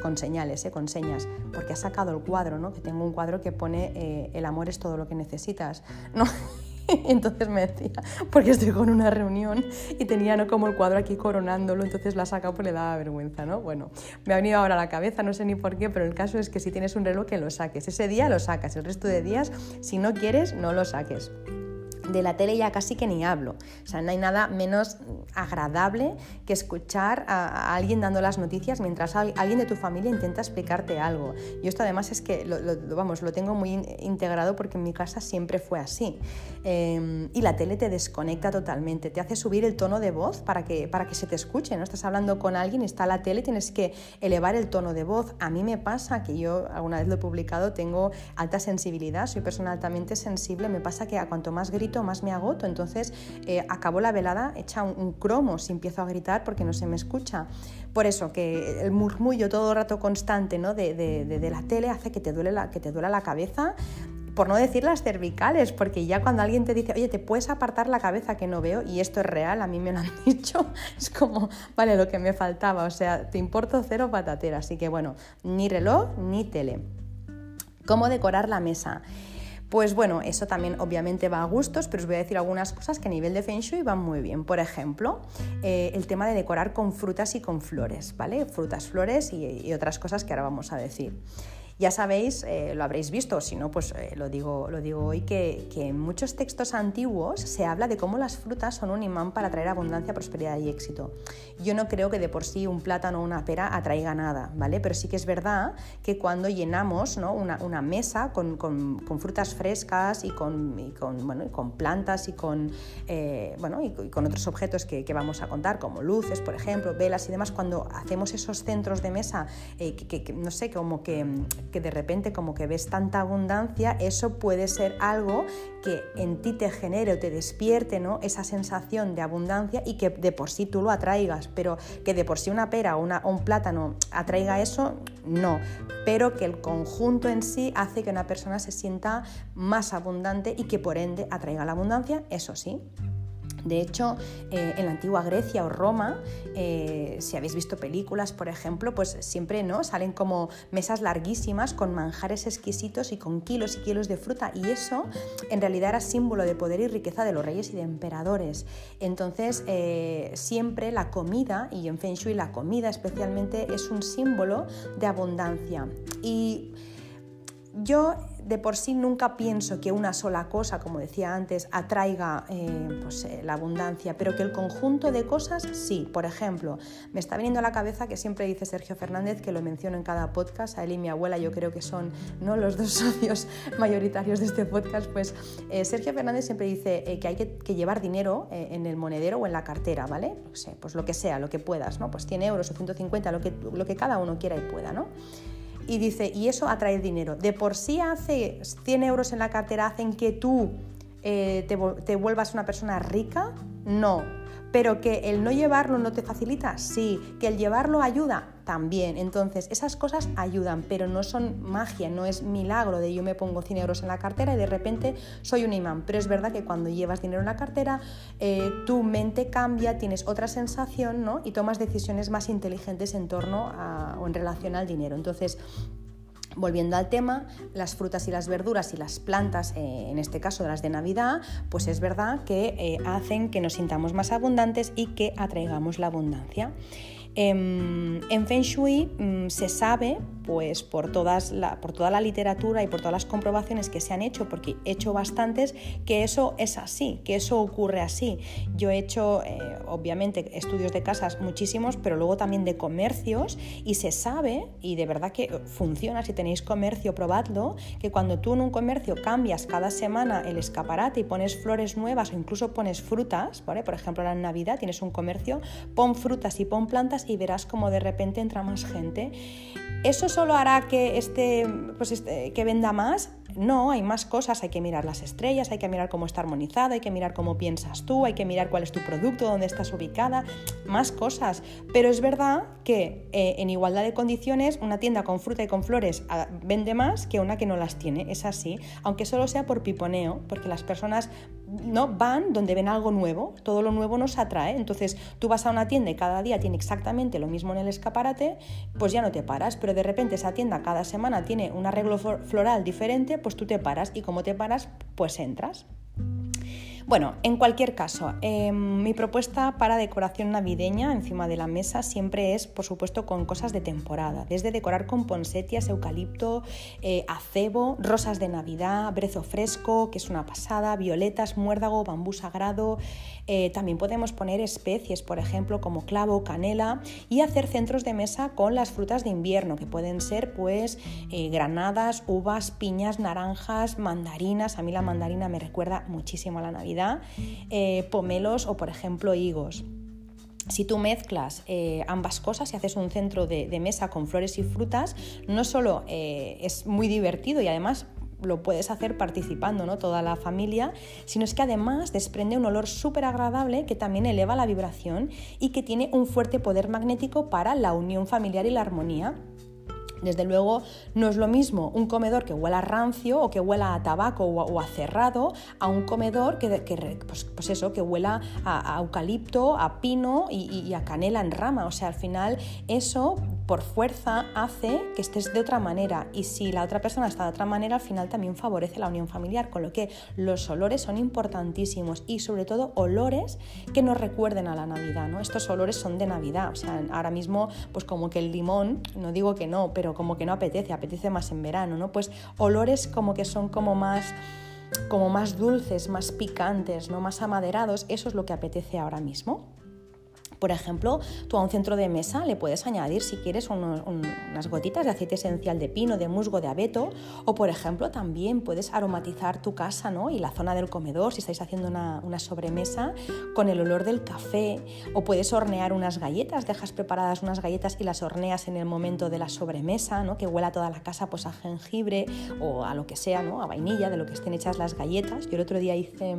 con señales, ¿eh? con señas, porque has sacado el cuadro, ¿no? Que tengo un cuadro que pone eh, el amor es todo lo que necesitas, ¿no? entonces me decía, porque estoy con una reunión y tenía ¿no? como el cuadro aquí coronándolo, entonces la saca pues le daba vergüenza, ¿no? Bueno, me ha venido ahora a la cabeza, no sé ni por qué, pero el caso es que si tienes un reloj que lo saques. Ese día lo sacas, el resto de días, si no quieres, no lo saques de la tele ya casi que ni hablo. O sea, no hay nada menos agradable que escuchar a, alguien dando las noticias mientras alguien de tu familia intenta explicarte algo. Y esto además es que lo, vamos, lo tengo muy integrado porque en mi casa siempre fue así. Em, y la tele te desconecta totalmente, te hace subir el tono de voz para que, para que se te escuche. ¿no? Estás hablando con alguien, está la tele, tienes que elevar el tono de voz. A mí me pasa que yo alguna vez lo he publicado, tengo alta sensibilidad, soy persona altamente sensible, me pasa que a cuanto más grito, más me agoto. Entonces eh, acabo la velada hecha un, cromo si empiezo a gritar porque no se me escucha. Por eso que el murmullo todo el rato constante ¿no? de, la tele hace que te, duele que te duela la cabeza por no decir las cervicales, porque ya cuando alguien te dice, oye, te puedes apartar la cabeza que no veo, y esto es real, a mí me lo han dicho, es como, vale, lo que me faltaba, o sea, te importo cero patatera, así que bueno, ni reloj ni tele. ¿Cómo decorar la mesa? Pues bueno, eso también obviamente va a gustos, pero os voy a decir algunas cosas que a nivel de Feng Shui van muy bien. Por ejemplo, eh, el tema de decorar con frutas y con flores, ¿vale? Frutas, flores y otras cosas que ahora vamos a decir. Ya sabéis, eh, lo habréis visto, si no, pues eh, lo, digo, lo digo hoy, que, en muchos textos antiguos se habla de cómo las frutas son un imán para traer abundancia, prosperidad y éxito. Yo no creo que de por sí un plátano o una pera atraiga nada, ¿vale? Pero sí que es verdad que cuando llenamos una, mesa con, frutas frescas y con, con, con plantas y con, eh, bueno, y, con otros objetos que, vamos a contar, como luces, por ejemplo, velas y demás, cuando hacemos esos centros de mesa, que, no sé, como que que de repente como que ves tanta abundancia, eso puede ser algo que en ti te genere o te despierte ¿no? esa sensación de abundancia y que de por sí tú lo atraigas, pero que de por sí una pera o, una, un plátano atraiga eso, no, pero que el conjunto en sí hace que una persona se sienta más abundante y que por ende atraiga la abundancia, eso sí. De hecho, eh, en la antigua Grecia o Roma, eh, si habéis visto películas, por ejemplo, pues siempre ¿no? salen como mesas larguísimas con manjares exquisitos y con kilos y kilos de fruta. Y eso en realidad era símbolo de poder y riqueza de los reyes y de emperadores. Entonces, eh, siempre la comida, y en Feng Shui la comida especialmente, es un símbolo de abundancia. Y yo de por sí nunca pienso que una sola cosa, como decía antes, atraiga eh, pues, eh, la abundancia, pero que el conjunto de cosas sí. Por ejemplo, me está viniendo a la cabeza que siempre dice Sergio Fernández, que lo menciono en cada podcast, a él y mi abuela yo creo que son ¿no? los dos socios mayoritarios de este podcast, pues eh, Sergio Fernández siempre dice que hay que, llevar dinero en el monedero o en la cartera, ¿vale? No sé, pues lo que sea, lo que puedas, ¿no? Pues 100 euros o 150, lo que, lo que cada uno quiera y pueda, ¿no? Y dice, y eso atrae dinero. De por sí hace 100 euros en la cartera hacen que tú eh, te, te, vuelvas una persona rica, no. Pero que el no llevarlo no te facilita, sí. Que el llevarlo ayuda, también. Entonces, esas cosas ayudan, pero no son magia, no es milagro de yo me pongo 100 euros en la cartera y de repente soy un imán. Pero es verdad que cuando llevas dinero en la cartera, eh, tu mente cambia, tienes otra sensación ¿no? y tomas decisiones más inteligentes en torno a, o en relación al dinero. Entonces, Volviendo al tema, las frutas y las verduras y las plantas, eh, en este caso las de Navidad, pues es verdad que eh, hacen que nos sintamos más abundantes y que atraigamos la abundancia. Em, en, Feng Shui mm, se sabe, pues por, todas por toda la literatura y por todas las comprobaciones que se han hecho, porque he hecho bastantes, que eso es así, que eso ocurre así. Yo he hecho, eh, obviamente, estudios de casas muchísimos, pero luego también de comercios y se sabe, y de verdad que funciona, si tenéis comercio, probadlo, que cuando tú en un comercio cambias cada semana el escaparate y pones flores nuevas o incluso pones frutas, por ejemplo, en Navidad tienes un comercio, pon frutas y pon plantas y verás como de repente entra más gente. ¿Eso solo hará que, este, pues este, que venda más? No, hay más cosas, hay que mirar las estrellas, hay que mirar cómo está armonizada, hay que mirar cómo piensas tú, hay que mirar cuál es tu producto, dónde estás ubicada, más cosas. Pero es verdad que eh, en igualdad de condiciones una tienda con fruta y con flores ah, vende más que una que no las tiene, es así, aunque solo sea por piponeo, porque las personas no van donde ven algo nuevo, todo lo nuevo nos atrae, entonces tú vas a una tienda y cada día tiene exactamente lo mismo en el escaparate, pues ya no te paras, pero de repente esa tienda cada semana tiene un arreglo floral diferente, pues tú te paras y como te paras, pues entras. Bueno, en cualquier caso, em, mi propuesta para decoración navideña encima de la mesa siempre es, por supuesto, con cosas de temporada, desde decorar con ponsetias, eucalipto, eh, acebo, rosas de Navidad, brezo fresco, que es una pasada, violetas, muérdago, bambú sagrado. Eh, también podemos poner especies, por ejemplo, como clavo, canela, y hacer centros de mesa con las frutas de invierno, que pueden ser, pues, eh, granadas, uvas, piñas, naranjas, mandarinas. A mí la mandarina me recuerda muchísimo a la Navidad eh, pomelos o por ejemplo higos. Si tú mezclas ambas cosas y haces un centro de, mesa con flores y frutas, no solo es muy divertido y además lo puedes hacer participando, ¿no? Toda la familia, sino es que además desprende un olor súper agradable que también eleva la vibración y que tiene un fuerte poder magnético para la unión familiar y la armonía. Desde luego no es lo mismo un comedor que huela a rancio o que huela a tabaco o a, cerrado a un comedor que, pues, pues, eso, que huela a, eucalipto, a pino y, a canela en rama. O sea, al final eso por fuerza hace que estés de otra manera y si la otra persona está de otra manera al final también favorece la unión familiar, con lo que los olores son importantísimos y sobre todo olores que nos recuerden a la Navidad, ¿no? Estos olores son de Navidad, o sea, ahora mismo pues como que el limón, no digo que no, pero como que no apetece, apetece más en verano, ¿no? Pues olores como que son como más como más dulces, más picantes, ¿no? más amaderados, eso es lo que apetece ahora mismo. Por ejemplo, tú a un centro de mesa le puedes añadir, si quieres, unas gotitas de aceite esencial de pino, de musgo, de abeto, o por ejemplo, también puedes aromatizar tu casa ¿no? y la zona del comedor si estáis haciendo una, sobremesa con el olor del café, o puedes hornear unas galletas, dejas preparadas unas galletas y las horneas en el momento de la sobremesa, ¿no? que huela toda la casa pues, a jengibre o a lo que sea, ¿no? a vainilla, de lo que estén hechas las galletas. Yo el otro día hice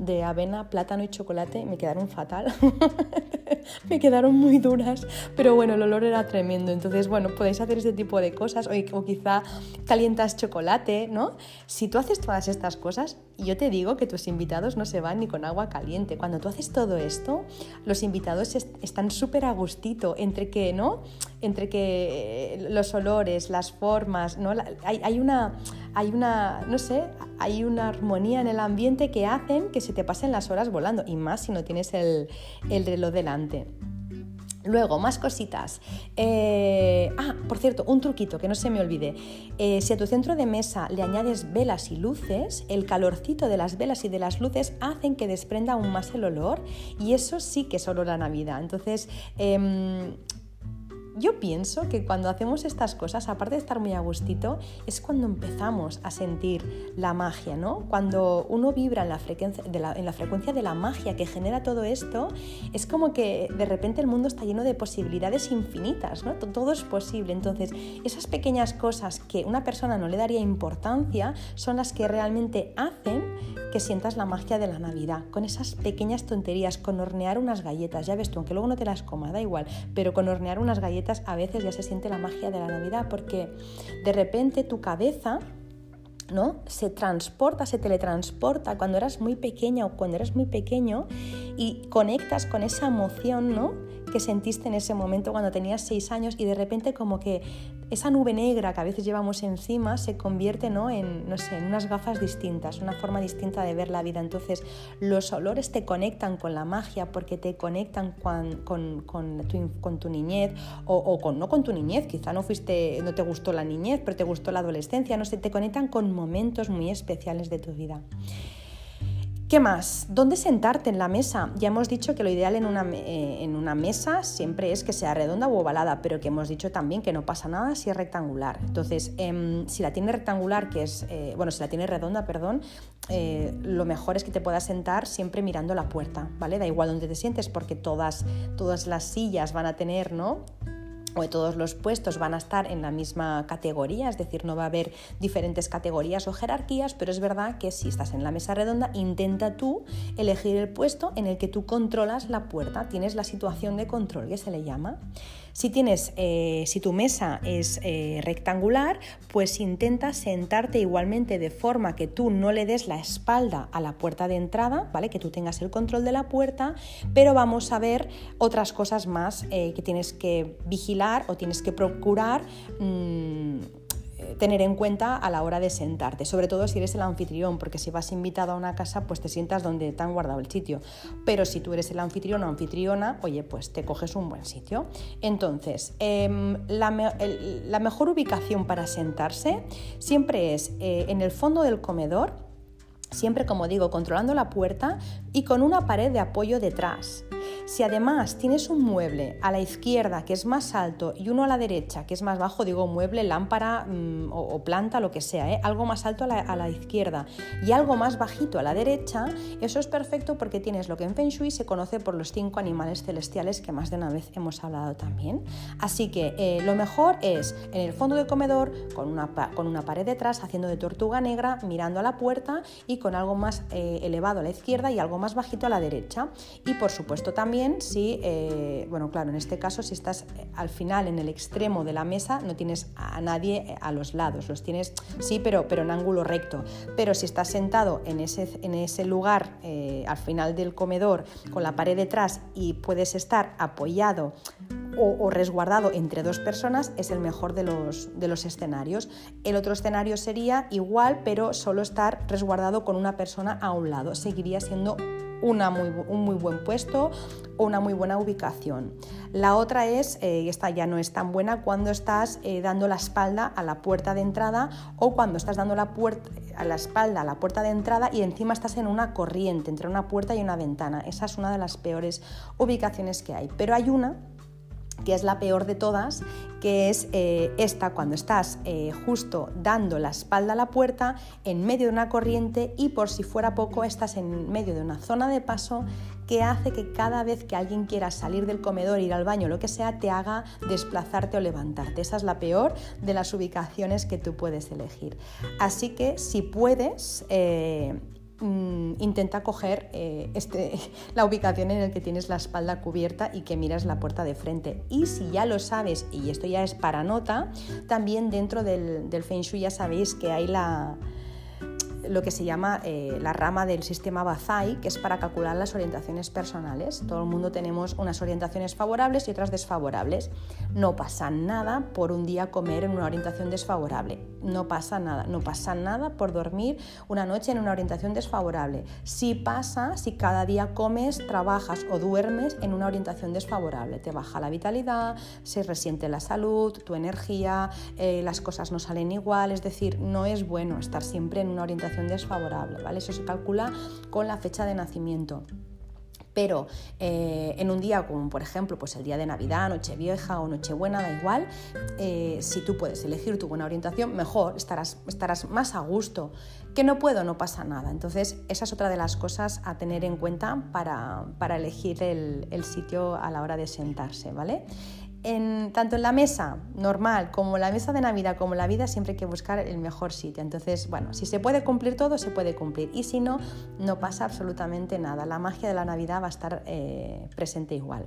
de avena, plátano y chocolate, me quedaron fatal. me quedaron muy duras, pero bueno, el olor era tremendo. Entonces, bueno, podéis hacer este tipo de cosas o, quizá calientas chocolate, ¿no? Si tú haces todas estas cosas, yo te digo que tus invitados no se van ni con agua caliente. Cuando tú haces todo esto, los invitados están súper a gustito entre que, ¿no? Entre que eh, los olores, las formas, ¿no? Hay, hay una, hay una, no sé, hay una armonía en el ambiente que hacen que se te pasen las horas volando y más si no tienes el, el reloj delante. Luego, más cositas. Eh, ah, por cierto, un truquito que no se me olvide. Eh, si a tu centro de mesa le añades velas y luces, el calorcito de las velas y de las luces hacen que desprenda aún más el olor y eso sí que es olor a Navidad. Entonces, em, yo pienso que cuando hacemos estas cosas, aparte de estar muy a gustito, es cuando empezamos a sentir la magia, ¿no? Cuando uno vibra en la, frecuencia de la, magia que genera todo esto, es como que de repente el mundo está lleno de posibilidades infinitas, ¿no? Todo es posible. Entonces, esas pequeñas cosas que una persona no le daría importancia son las que realmente hacen que sientas la magia de la Navidad, con esas pequeñas tonterías, con hornear unas galletas, ya ves tú, aunque luego no te las comas, da igual, pero con hornear unas galletas a veces ya se siente la magia de la Navidad, porque de repente tu cabeza ¿no? Se transporta, se teletransporta cuando eras muy pequeña o cuando eras muy pequeño y conectas con esa emoción, ¿no? que sentiste en ese momento cuando tenías seis años y de repente como que esa nube negra que a veces llevamos encima se convierte ¿no? en, no sé, en unas gafas distintas, una forma distinta de ver la vida. Entonces los olores te conectan con la magia porque te conectan con, con, con, tu, con tu, niñez o, o, con, no con tu niñez, quizá no, fuiste, no te gustó la niñez, pero te gustó la adolescencia, no sé, te conectan con momentos muy especiales de tu vida. ¿Qué más? ¿Dónde sentarte en la mesa? Ya hemos dicho que lo ideal en una, eh, en una, mesa siempre es que sea redonda o ovalada, pero que hemos dicho también que no pasa nada si es rectangular. Entonces, em, si la tiene rectangular, que es, eh, bueno, si la tiene redonda, perdón, eh, lo mejor es que te puedas sentar siempre mirando la puerta, ¿vale? Da igual donde te sientes porque todas, todas las sillas van a tener, ¿no? O de todos los puestos van a estar en la misma categoría, es decir, no va a haber diferentes categorías o jerarquías, pero es verdad que si estás en la mesa redonda, intenta tú elegir el puesto en el que tú controlas la puerta, tienes la situación de control que se le llama. Si, tienes, eh, si tu mesa es eh, rectangular, pues intenta sentarte igualmente de forma que tú no le des la espalda a la puerta de entrada, ¿vale? que tú tengas el control de la puerta, pero vamos a ver otras cosas más eh, que tienes que vigilar o tienes que procurar. Mm, tener en cuenta a la hora de sentarte, sobre todo si eres el anfitrión, porque si vas invitado a una casa, pues te sientas donde te han guardado el sitio. Pero si tú eres el anfitrión o anfitriona, oye, pues te coges un buen sitio. Entonces, em, la, mejor ubicación para sentarse siempre es eh, en el fondo del comedor, siempre como digo, controlando la puerta y con una pared de apoyo detrás. Si además tienes un mueble a la izquierda que es más alto y uno a la derecha que es más bajo, digo mueble, lámpara mm, o, planta, lo que sea, ¿eh? algo más alto a la, izquierda y algo más bajito a la derecha, eso es perfecto porque tienes lo que en Feng Shui se conoce por los cinco animales celestiales que más de una vez hemos hablado también. Así que eh, lo mejor es en el fondo del comedor con una, con una pared detrás haciendo de tortuga negra, mirando a la puerta y con algo más eh, elevado a la izquierda y algo más bajito a la derecha. Y por supuesto también si, eh, bueno, claro, en este caso, si estás eh, al final en el extremo de la mesa, no tienes a nadie eh, a los lados, los tienes, sí, pero, pero en ángulo recto. Pero si estás sentado en ese, en ese lugar, al final del comedor, con la pared detrás y puedes estar apoyado o, resguardado entre dos personas es el mejor de los, de los escenarios. El otro escenario sería igual, pero solo estar resguardado con una persona a un lado. Seguiría siendo una muy, un muy buen puesto o una muy buena ubicación. La otra es, eh, esta ya no es tan buena, cuando estás eh, dando la espalda a la puerta de entrada o cuando estás dando la, puerta, a la espalda a la puerta de entrada y encima estás en una corriente entre una puerta y una ventana. Esa es una de las peores ubicaciones que hay. Pero hay una que es la peor de todas, que es eh, esta cuando estás eh, justo dando la espalda a la puerta en medio de una corriente y por si fuera poco estás en medio de una zona de paso que hace que cada vez que alguien quiera salir del comedor, ir al baño, lo que sea, te haga desplazarte o levantarte. Esa es la peor de las ubicaciones que tú puedes elegir. Así que si puedes, eh, Mm, intenta coger eh, este, la ubicación en la que tienes la espalda cubierta y que miras la puerta de frente. Y si ya lo sabes, y esto ya es para nota, también dentro del, del Feng Shui ya sabéis que hay la, lo que se llama eh, la rama del sistema Bazai, que es para calcular las orientaciones personales. Todo el mundo tenemos unas orientaciones favorables y otras desfavorables. No pasa nada por un día comer en una orientación desfavorable. No pasa nada. No pasa nada por dormir una noche en una orientación desfavorable. Sí pasa si cada día comes, trabajas o duermes en una orientación desfavorable. Te baja la vitalidad, se resiente la salud, tu energía, eh, las cosas no salen igual. Es decir, no es bueno estar siempre en una orientación desfavorable, ¿vale? Eso se calcula con la fecha de nacimiento. Pero eh, en un día como por ejemplo pues el día de Navidad, Nochevieja o Nochebuena, da igual, eh, si tú puedes elegir tu buena orientación, mejor, estarás, estarás más a gusto. Que no puedo, no pasa nada. Entonces esa es otra de las cosas a tener en cuenta para, elegir el, el sitio a la hora de sentarse, ¿vale? En, tanto en la mesa normal como la mesa de Navidad como la vida siempre hay que buscar el mejor sitio. Entonces, bueno, si se puede cumplir todo, se puede cumplir. Y si no, no pasa absolutamente nada. La magia de la Navidad va a estar eh, presente igual.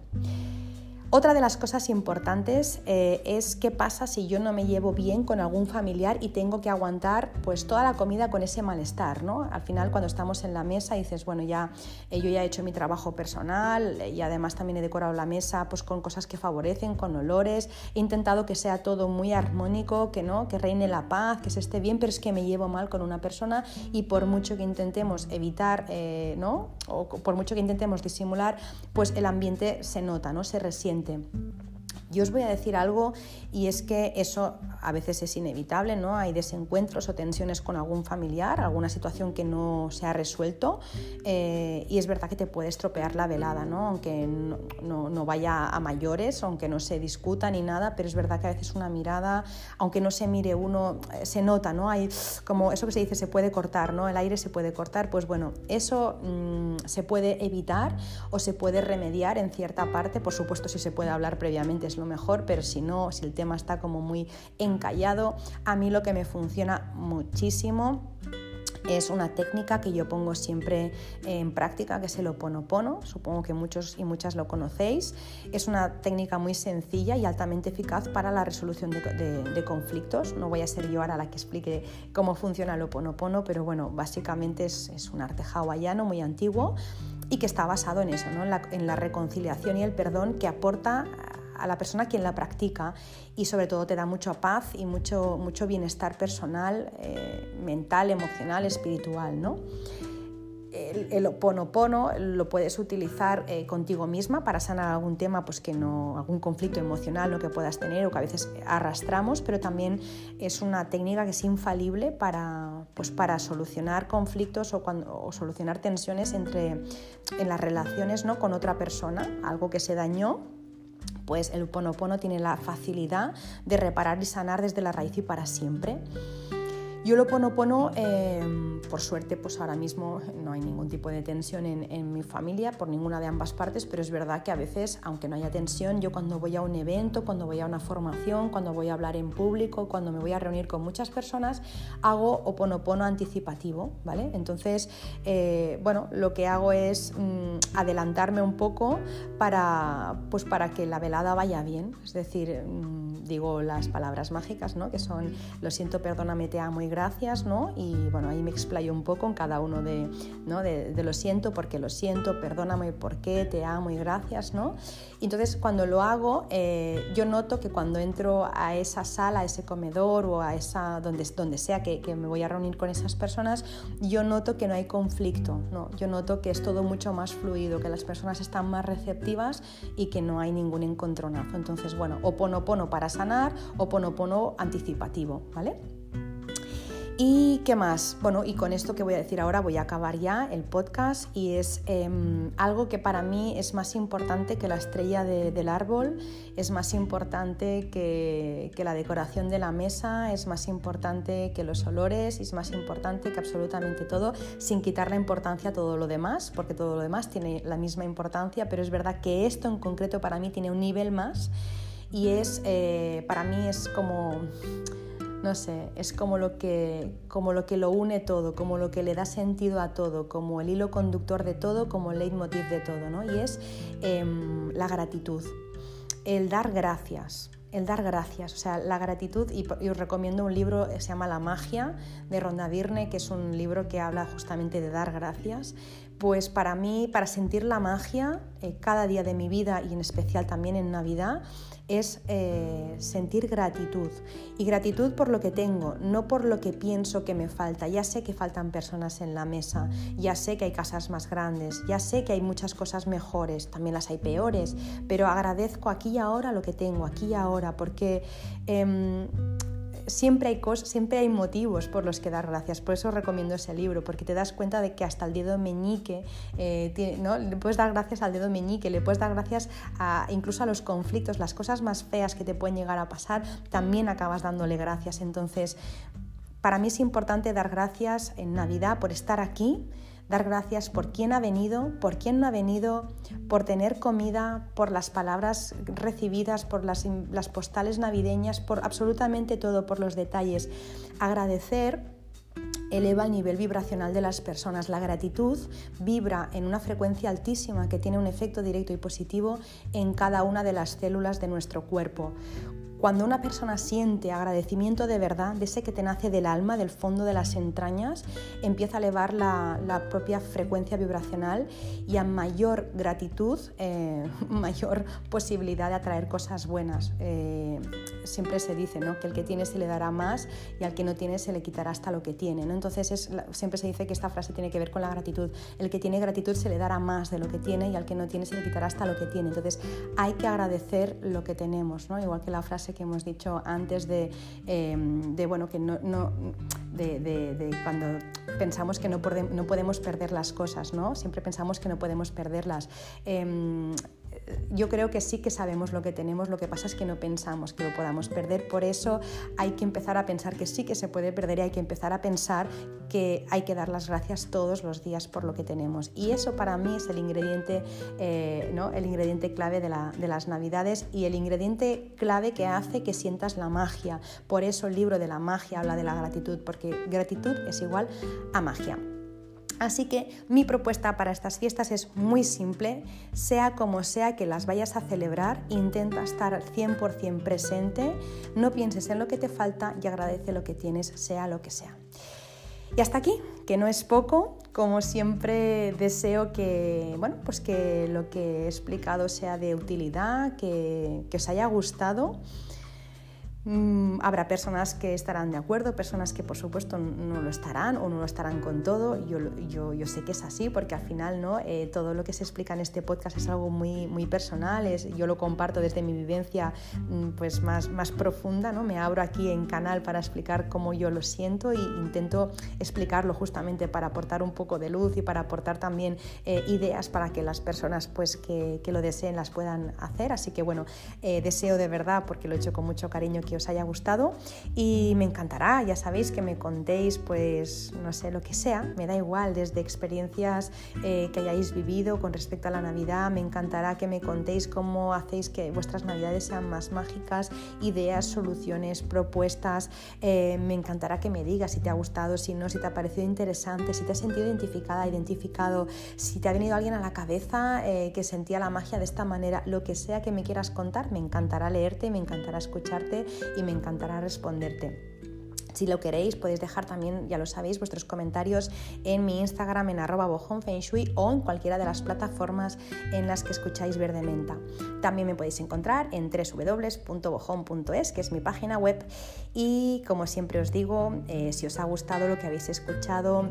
Otra de las cosas importantes eh, es qué pasa si yo no me llevo bien con algún familiar y tengo que aguantar pues toda la comida con ese malestar, ¿no? Al final cuando estamos en la mesa dices, bueno, ya eh, yo ya he hecho mi trabajo personal y además también he decorado la mesa pues con cosas que favorecen, con olores, he intentado que sea todo muy armónico, que no, que reine la paz, que se esté bien, pero es que me llevo mal con una persona y por mucho que intentemos evitar, eh, ¿no? O por mucho que intentemos disimular, pues el ambiente se nota, ¿no? Se resiente siguiente yo os voy a decir algo y es que eso a veces es inevitable, ¿no? Hay desencuentros o tensiones con algún familiar, alguna situación que no se ha resuelto eh, y es verdad que te puede estropear la velada, ¿no? Aunque no, vaya a mayores, aunque no se discuta ni nada, pero es verdad que a veces una mirada, aunque no se mire uno, eh, se nota, ¿no? Hay como eso que se dice, se puede cortar, ¿no? El aire se puede cortar, pues bueno, eso mm, se puede evitar o se puede remediar en cierta parte, por supuesto si se puede hablar previamente es lo mejor, pero si no, si el tema está como muy encallado, a mí lo que me funciona muchísimo es una técnica que yo pongo siempre en práctica, que es el oponopono. Supongo que muchos y muchas lo conocéis. Es una técnica muy sencilla y altamente eficaz para la resolución de, conflictos. No voy a ser yo ahora la que explique cómo funciona el oponopono, pero bueno, básicamente es, un arte hawaiano muy antiguo y que está basado en eso, ¿no? en, la, en la reconciliación y el perdón que aporta a la persona quien la practica y sobre todo te da mucha paz y mucho, mucho bienestar personal, eh, mental, emocional, espiritual. ¿no? El, el oponopono lo puedes utilizar eh, contigo misma para sanar algún tema, pues que no, algún conflicto emocional lo que puedas tener o que a veces arrastramos, pero también es una técnica que es infalible para, pues para solucionar conflictos o, cuando, o solucionar tensiones entre, en las relaciones ¿no? con otra persona, algo que se dañó pues el Ponopono tiene la facilidad de reparar y sanar desde la raíz y para siempre. Yo lo ponopono, eh, por suerte, pues ahora mismo no hay ningún tipo de tensión en, mi familia por ninguna de ambas partes, pero es verdad que a veces, aunque no haya tensión, yo cuando voy a un evento, cuando voy a una formación, cuando voy a hablar en público, cuando me voy a reunir con muchas personas, hago oponopono anticipativo, ¿vale? Entonces, eh, bueno, lo que hago es mm, adelantarme un poco para, pues para que la velada vaya bien, es decir, mm, digo las palabras mágicas, ¿no? Que son, lo siento, perdóname, te amo y gracias, ¿no? Y bueno, ahí me explayo un poco en cada uno de, ¿no? de, lo siento, porque lo siento, perdóname, por qué, te amo y gracias, ¿no? Entonces cuando lo hago, eh, yo noto que cuando entro a esa sala, a ese comedor o a esa, donde, donde sea que, que me voy a reunir con esas personas, yo noto que no hay conflicto, ¿no? Yo noto que es todo mucho más fluido, que las personas están más receptivas y que no hay ningún encontronazo. Entonces, bueno, oponopono para sanar, oponopono anticipativo, ¿vale? ¿Y qué más? Bueno, y con esto que voy a decir ahora voy a acabar ya el podcast y es em, algo que para mí es más importante que la estrella del árbol, es más importante que, la decoración de la mesa, es más importante que los olores, es más importante que absolutamente todo, sin quitar la importancia a todo lo demás, porque todo lo demás tiene la misma importancia, pero es verdad que esto en concreto para mí tiene un nivel más y es, eh, para mí es como no sé, es como lo, que, como lo que lo une todo, como lo que le da sentido a todo, como el hilo conductor de todo, como el leitmotiv de todo, ¿no? Y es em, la gratitud, el dar gracias, el dar gracias, o sea, la gratitud, y, os recomiendo un libro que se llama La magia de Ronda Virne, que es un libro que habla justamente de dar gracias, pues para mí, para sentir la magia, eh, cada día de mi vida y en especial también en Navidad, es eh, sentir gratitud. Y gratitud por lo que tengo, no por lo que pienso que me falta. Ya sé que faltan personas en la mesa, ya sé que hay casas más grandes, ya sé que hay muchas cosas mejores, también las hay peores, pero agradezco aquí y ahora lo que tengo, aquí y ahora, porque... Em, siempre hay, cosas, siempre hay motivos por los que dar gracias. Por eso recomiendo ese libro, porque te das cuenta de que hasta el dedo meñique, eh, ¿no? le puedes dar gracias al dedo meñique, le puedes dar gracias a, incluso a los conflictos, las cosas más feas que te pueden llegar a pasar, también acabas dándole gracias. Entonces, para mí es importante dar gracias en Navidad por estar aquí dar gracias por quién ha venido, por quién no ha venido, por tener comida, por las palabras recibidas, por las, las postales navideñas, por absolutamente todo, por los detalles. Agradecer eleva el nivel vibracional de las personas. La gratitud vibra en una frecuencia altísima que tiene un efecto directo y positivo en cada una de las células de nuestro cuerpo. Cuando una persona siente agradecimiento de verdad, de ese que te nace del alma, del fondo de las entrañas, empieza a elevar la, propia frecuencia vibracional y a mayor gratitud, eh, mayor posibilidad de atraer cosas buenas. Eh, siempre se dice ¿no? que el que tiene se le dará más y al que no tiene se le quitará hasta lo que tiene. ¿no? Entonces siempre se dice que esta frase tiene que ver con la gratitud. El que tiene gratitud se le dará más de lo que tiene y al que no tiene se le quitará hasta lo que tiene. Entonces hay que agradecer lo que tenemos, ¿no? igual que la frase que hemos dicho antes de, em, bueno, que no, de, cuando pensamos que no, no, podemos perder las cosas, ¿no? Siempre pensamos que no podemos perderlas. Em, yo creo que sí que sabemos lo que tenemos, lo que pasa es que no pensamos que lo podamos perder, por eso hay que empezar a pensar que sí que se puede perder y hay que empezar a pensar que hay que dar las gracias todos los días por lo que tenemos. Y eso para mí es el ingrediente, eh, ¿no? el ingrediente clave de, de las navidades y el ingrediente clave que hace que sientas la magia. Por eso el libro de la magia habla de la gratitud, porque gratitud es igual a magia. Así que mi propuesta para estas fiestas es muy simple, sea como sea que las vayas a celebrar, intenta estar 100% presente, no pienses en lo que te falta y agradece lo que tienes, sea lo que sea. Y hasta aquí, que no es poco, como siempre deseo que, bueno, pues que lo que he explicado sea de utilidad, que, que os haya gustado Mm, habrá personas que estarán de acuerdo, personas que por supuesto no lo estarán o no lo estarán con todo. Yo, yo, yo sé que es así porque al final ¿no? Eh, todo lo que se explica en este podcast es algo muy, muy personal, es, yo lo comparto desde mi vivencia mm, pues más, más profunda, ¿no? me abro aquí en canal para explicar cómo yo lo siento e intento explicarlo justamente para aportar un poco de luz y para aportar también eh, ideas para que las personas pues, que, que, lo deseen las puedan hacer. Así que bueno, eh, deseo de verdad, porque lo he hecho con mucho cariño, que os haya gustado y me encantará, ya sabéis que me contéis pues no sé lo que sea, me da igual, desde experiencias eh, que hayáis vivido con respecto a la Navidad, me encantará que me contéis cómo hacéis que vuestras Navidades sean más mágicas, ideas, soluciones, propuestas, eh, me encantará que me digas si te ha gustado, si no, si te ha parecido interesante, si te has sentido identificada, identificado, si te ha venido alguien a la cabeza eh, que sentía la magia de esta manera, lo que sea que me quieras contar, me encantará leerte, me encantará escucharte y me encantará responderte. Si lo queréis, podéis dejar también, ya lo sabéis, vuestros comentarios en mi Instagram en arroba bojonfengshui o en cualquiera de las plataformas en las que escucháis Verde Menta. También me podéis encontrar en www.bojon.es, que es mi página web. Y como siempre os digo, eh, si os ha gustado lo que habéis escuchado,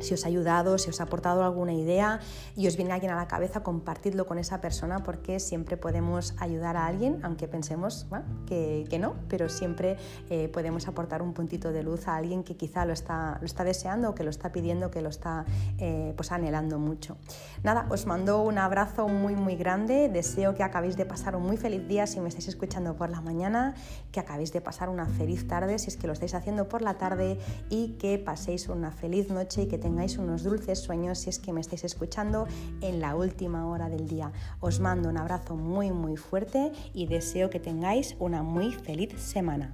si os ha ayudado, si os ha aportado alguna idea y os viene alguien a la cabeza, compartidlo con esa persona porque siempre podemos ayudar a alguien, aunque pensemos que, no, pero siempre eh, podemos aportar un puntito de luz a alguien que quizá lo está, lo está deseando o que lo está pidiendo, que lo está eh, pues anhelando mucho. Nada, os mando un abrazo muy muy grande, deseo que acabéis de pasar un muy feliz día si me estáis escuchando por la mañana, que acabéis de pasar una feliz tarde si es que lo estáis haciendo por la tarde y que paséis una feliz noche y que tengáis unos dulces sueños si es que me estáis escuchando en la última hora del día. Os mando un abrazo muy muy fuerte y deseo que tengáis una muy feliz semana.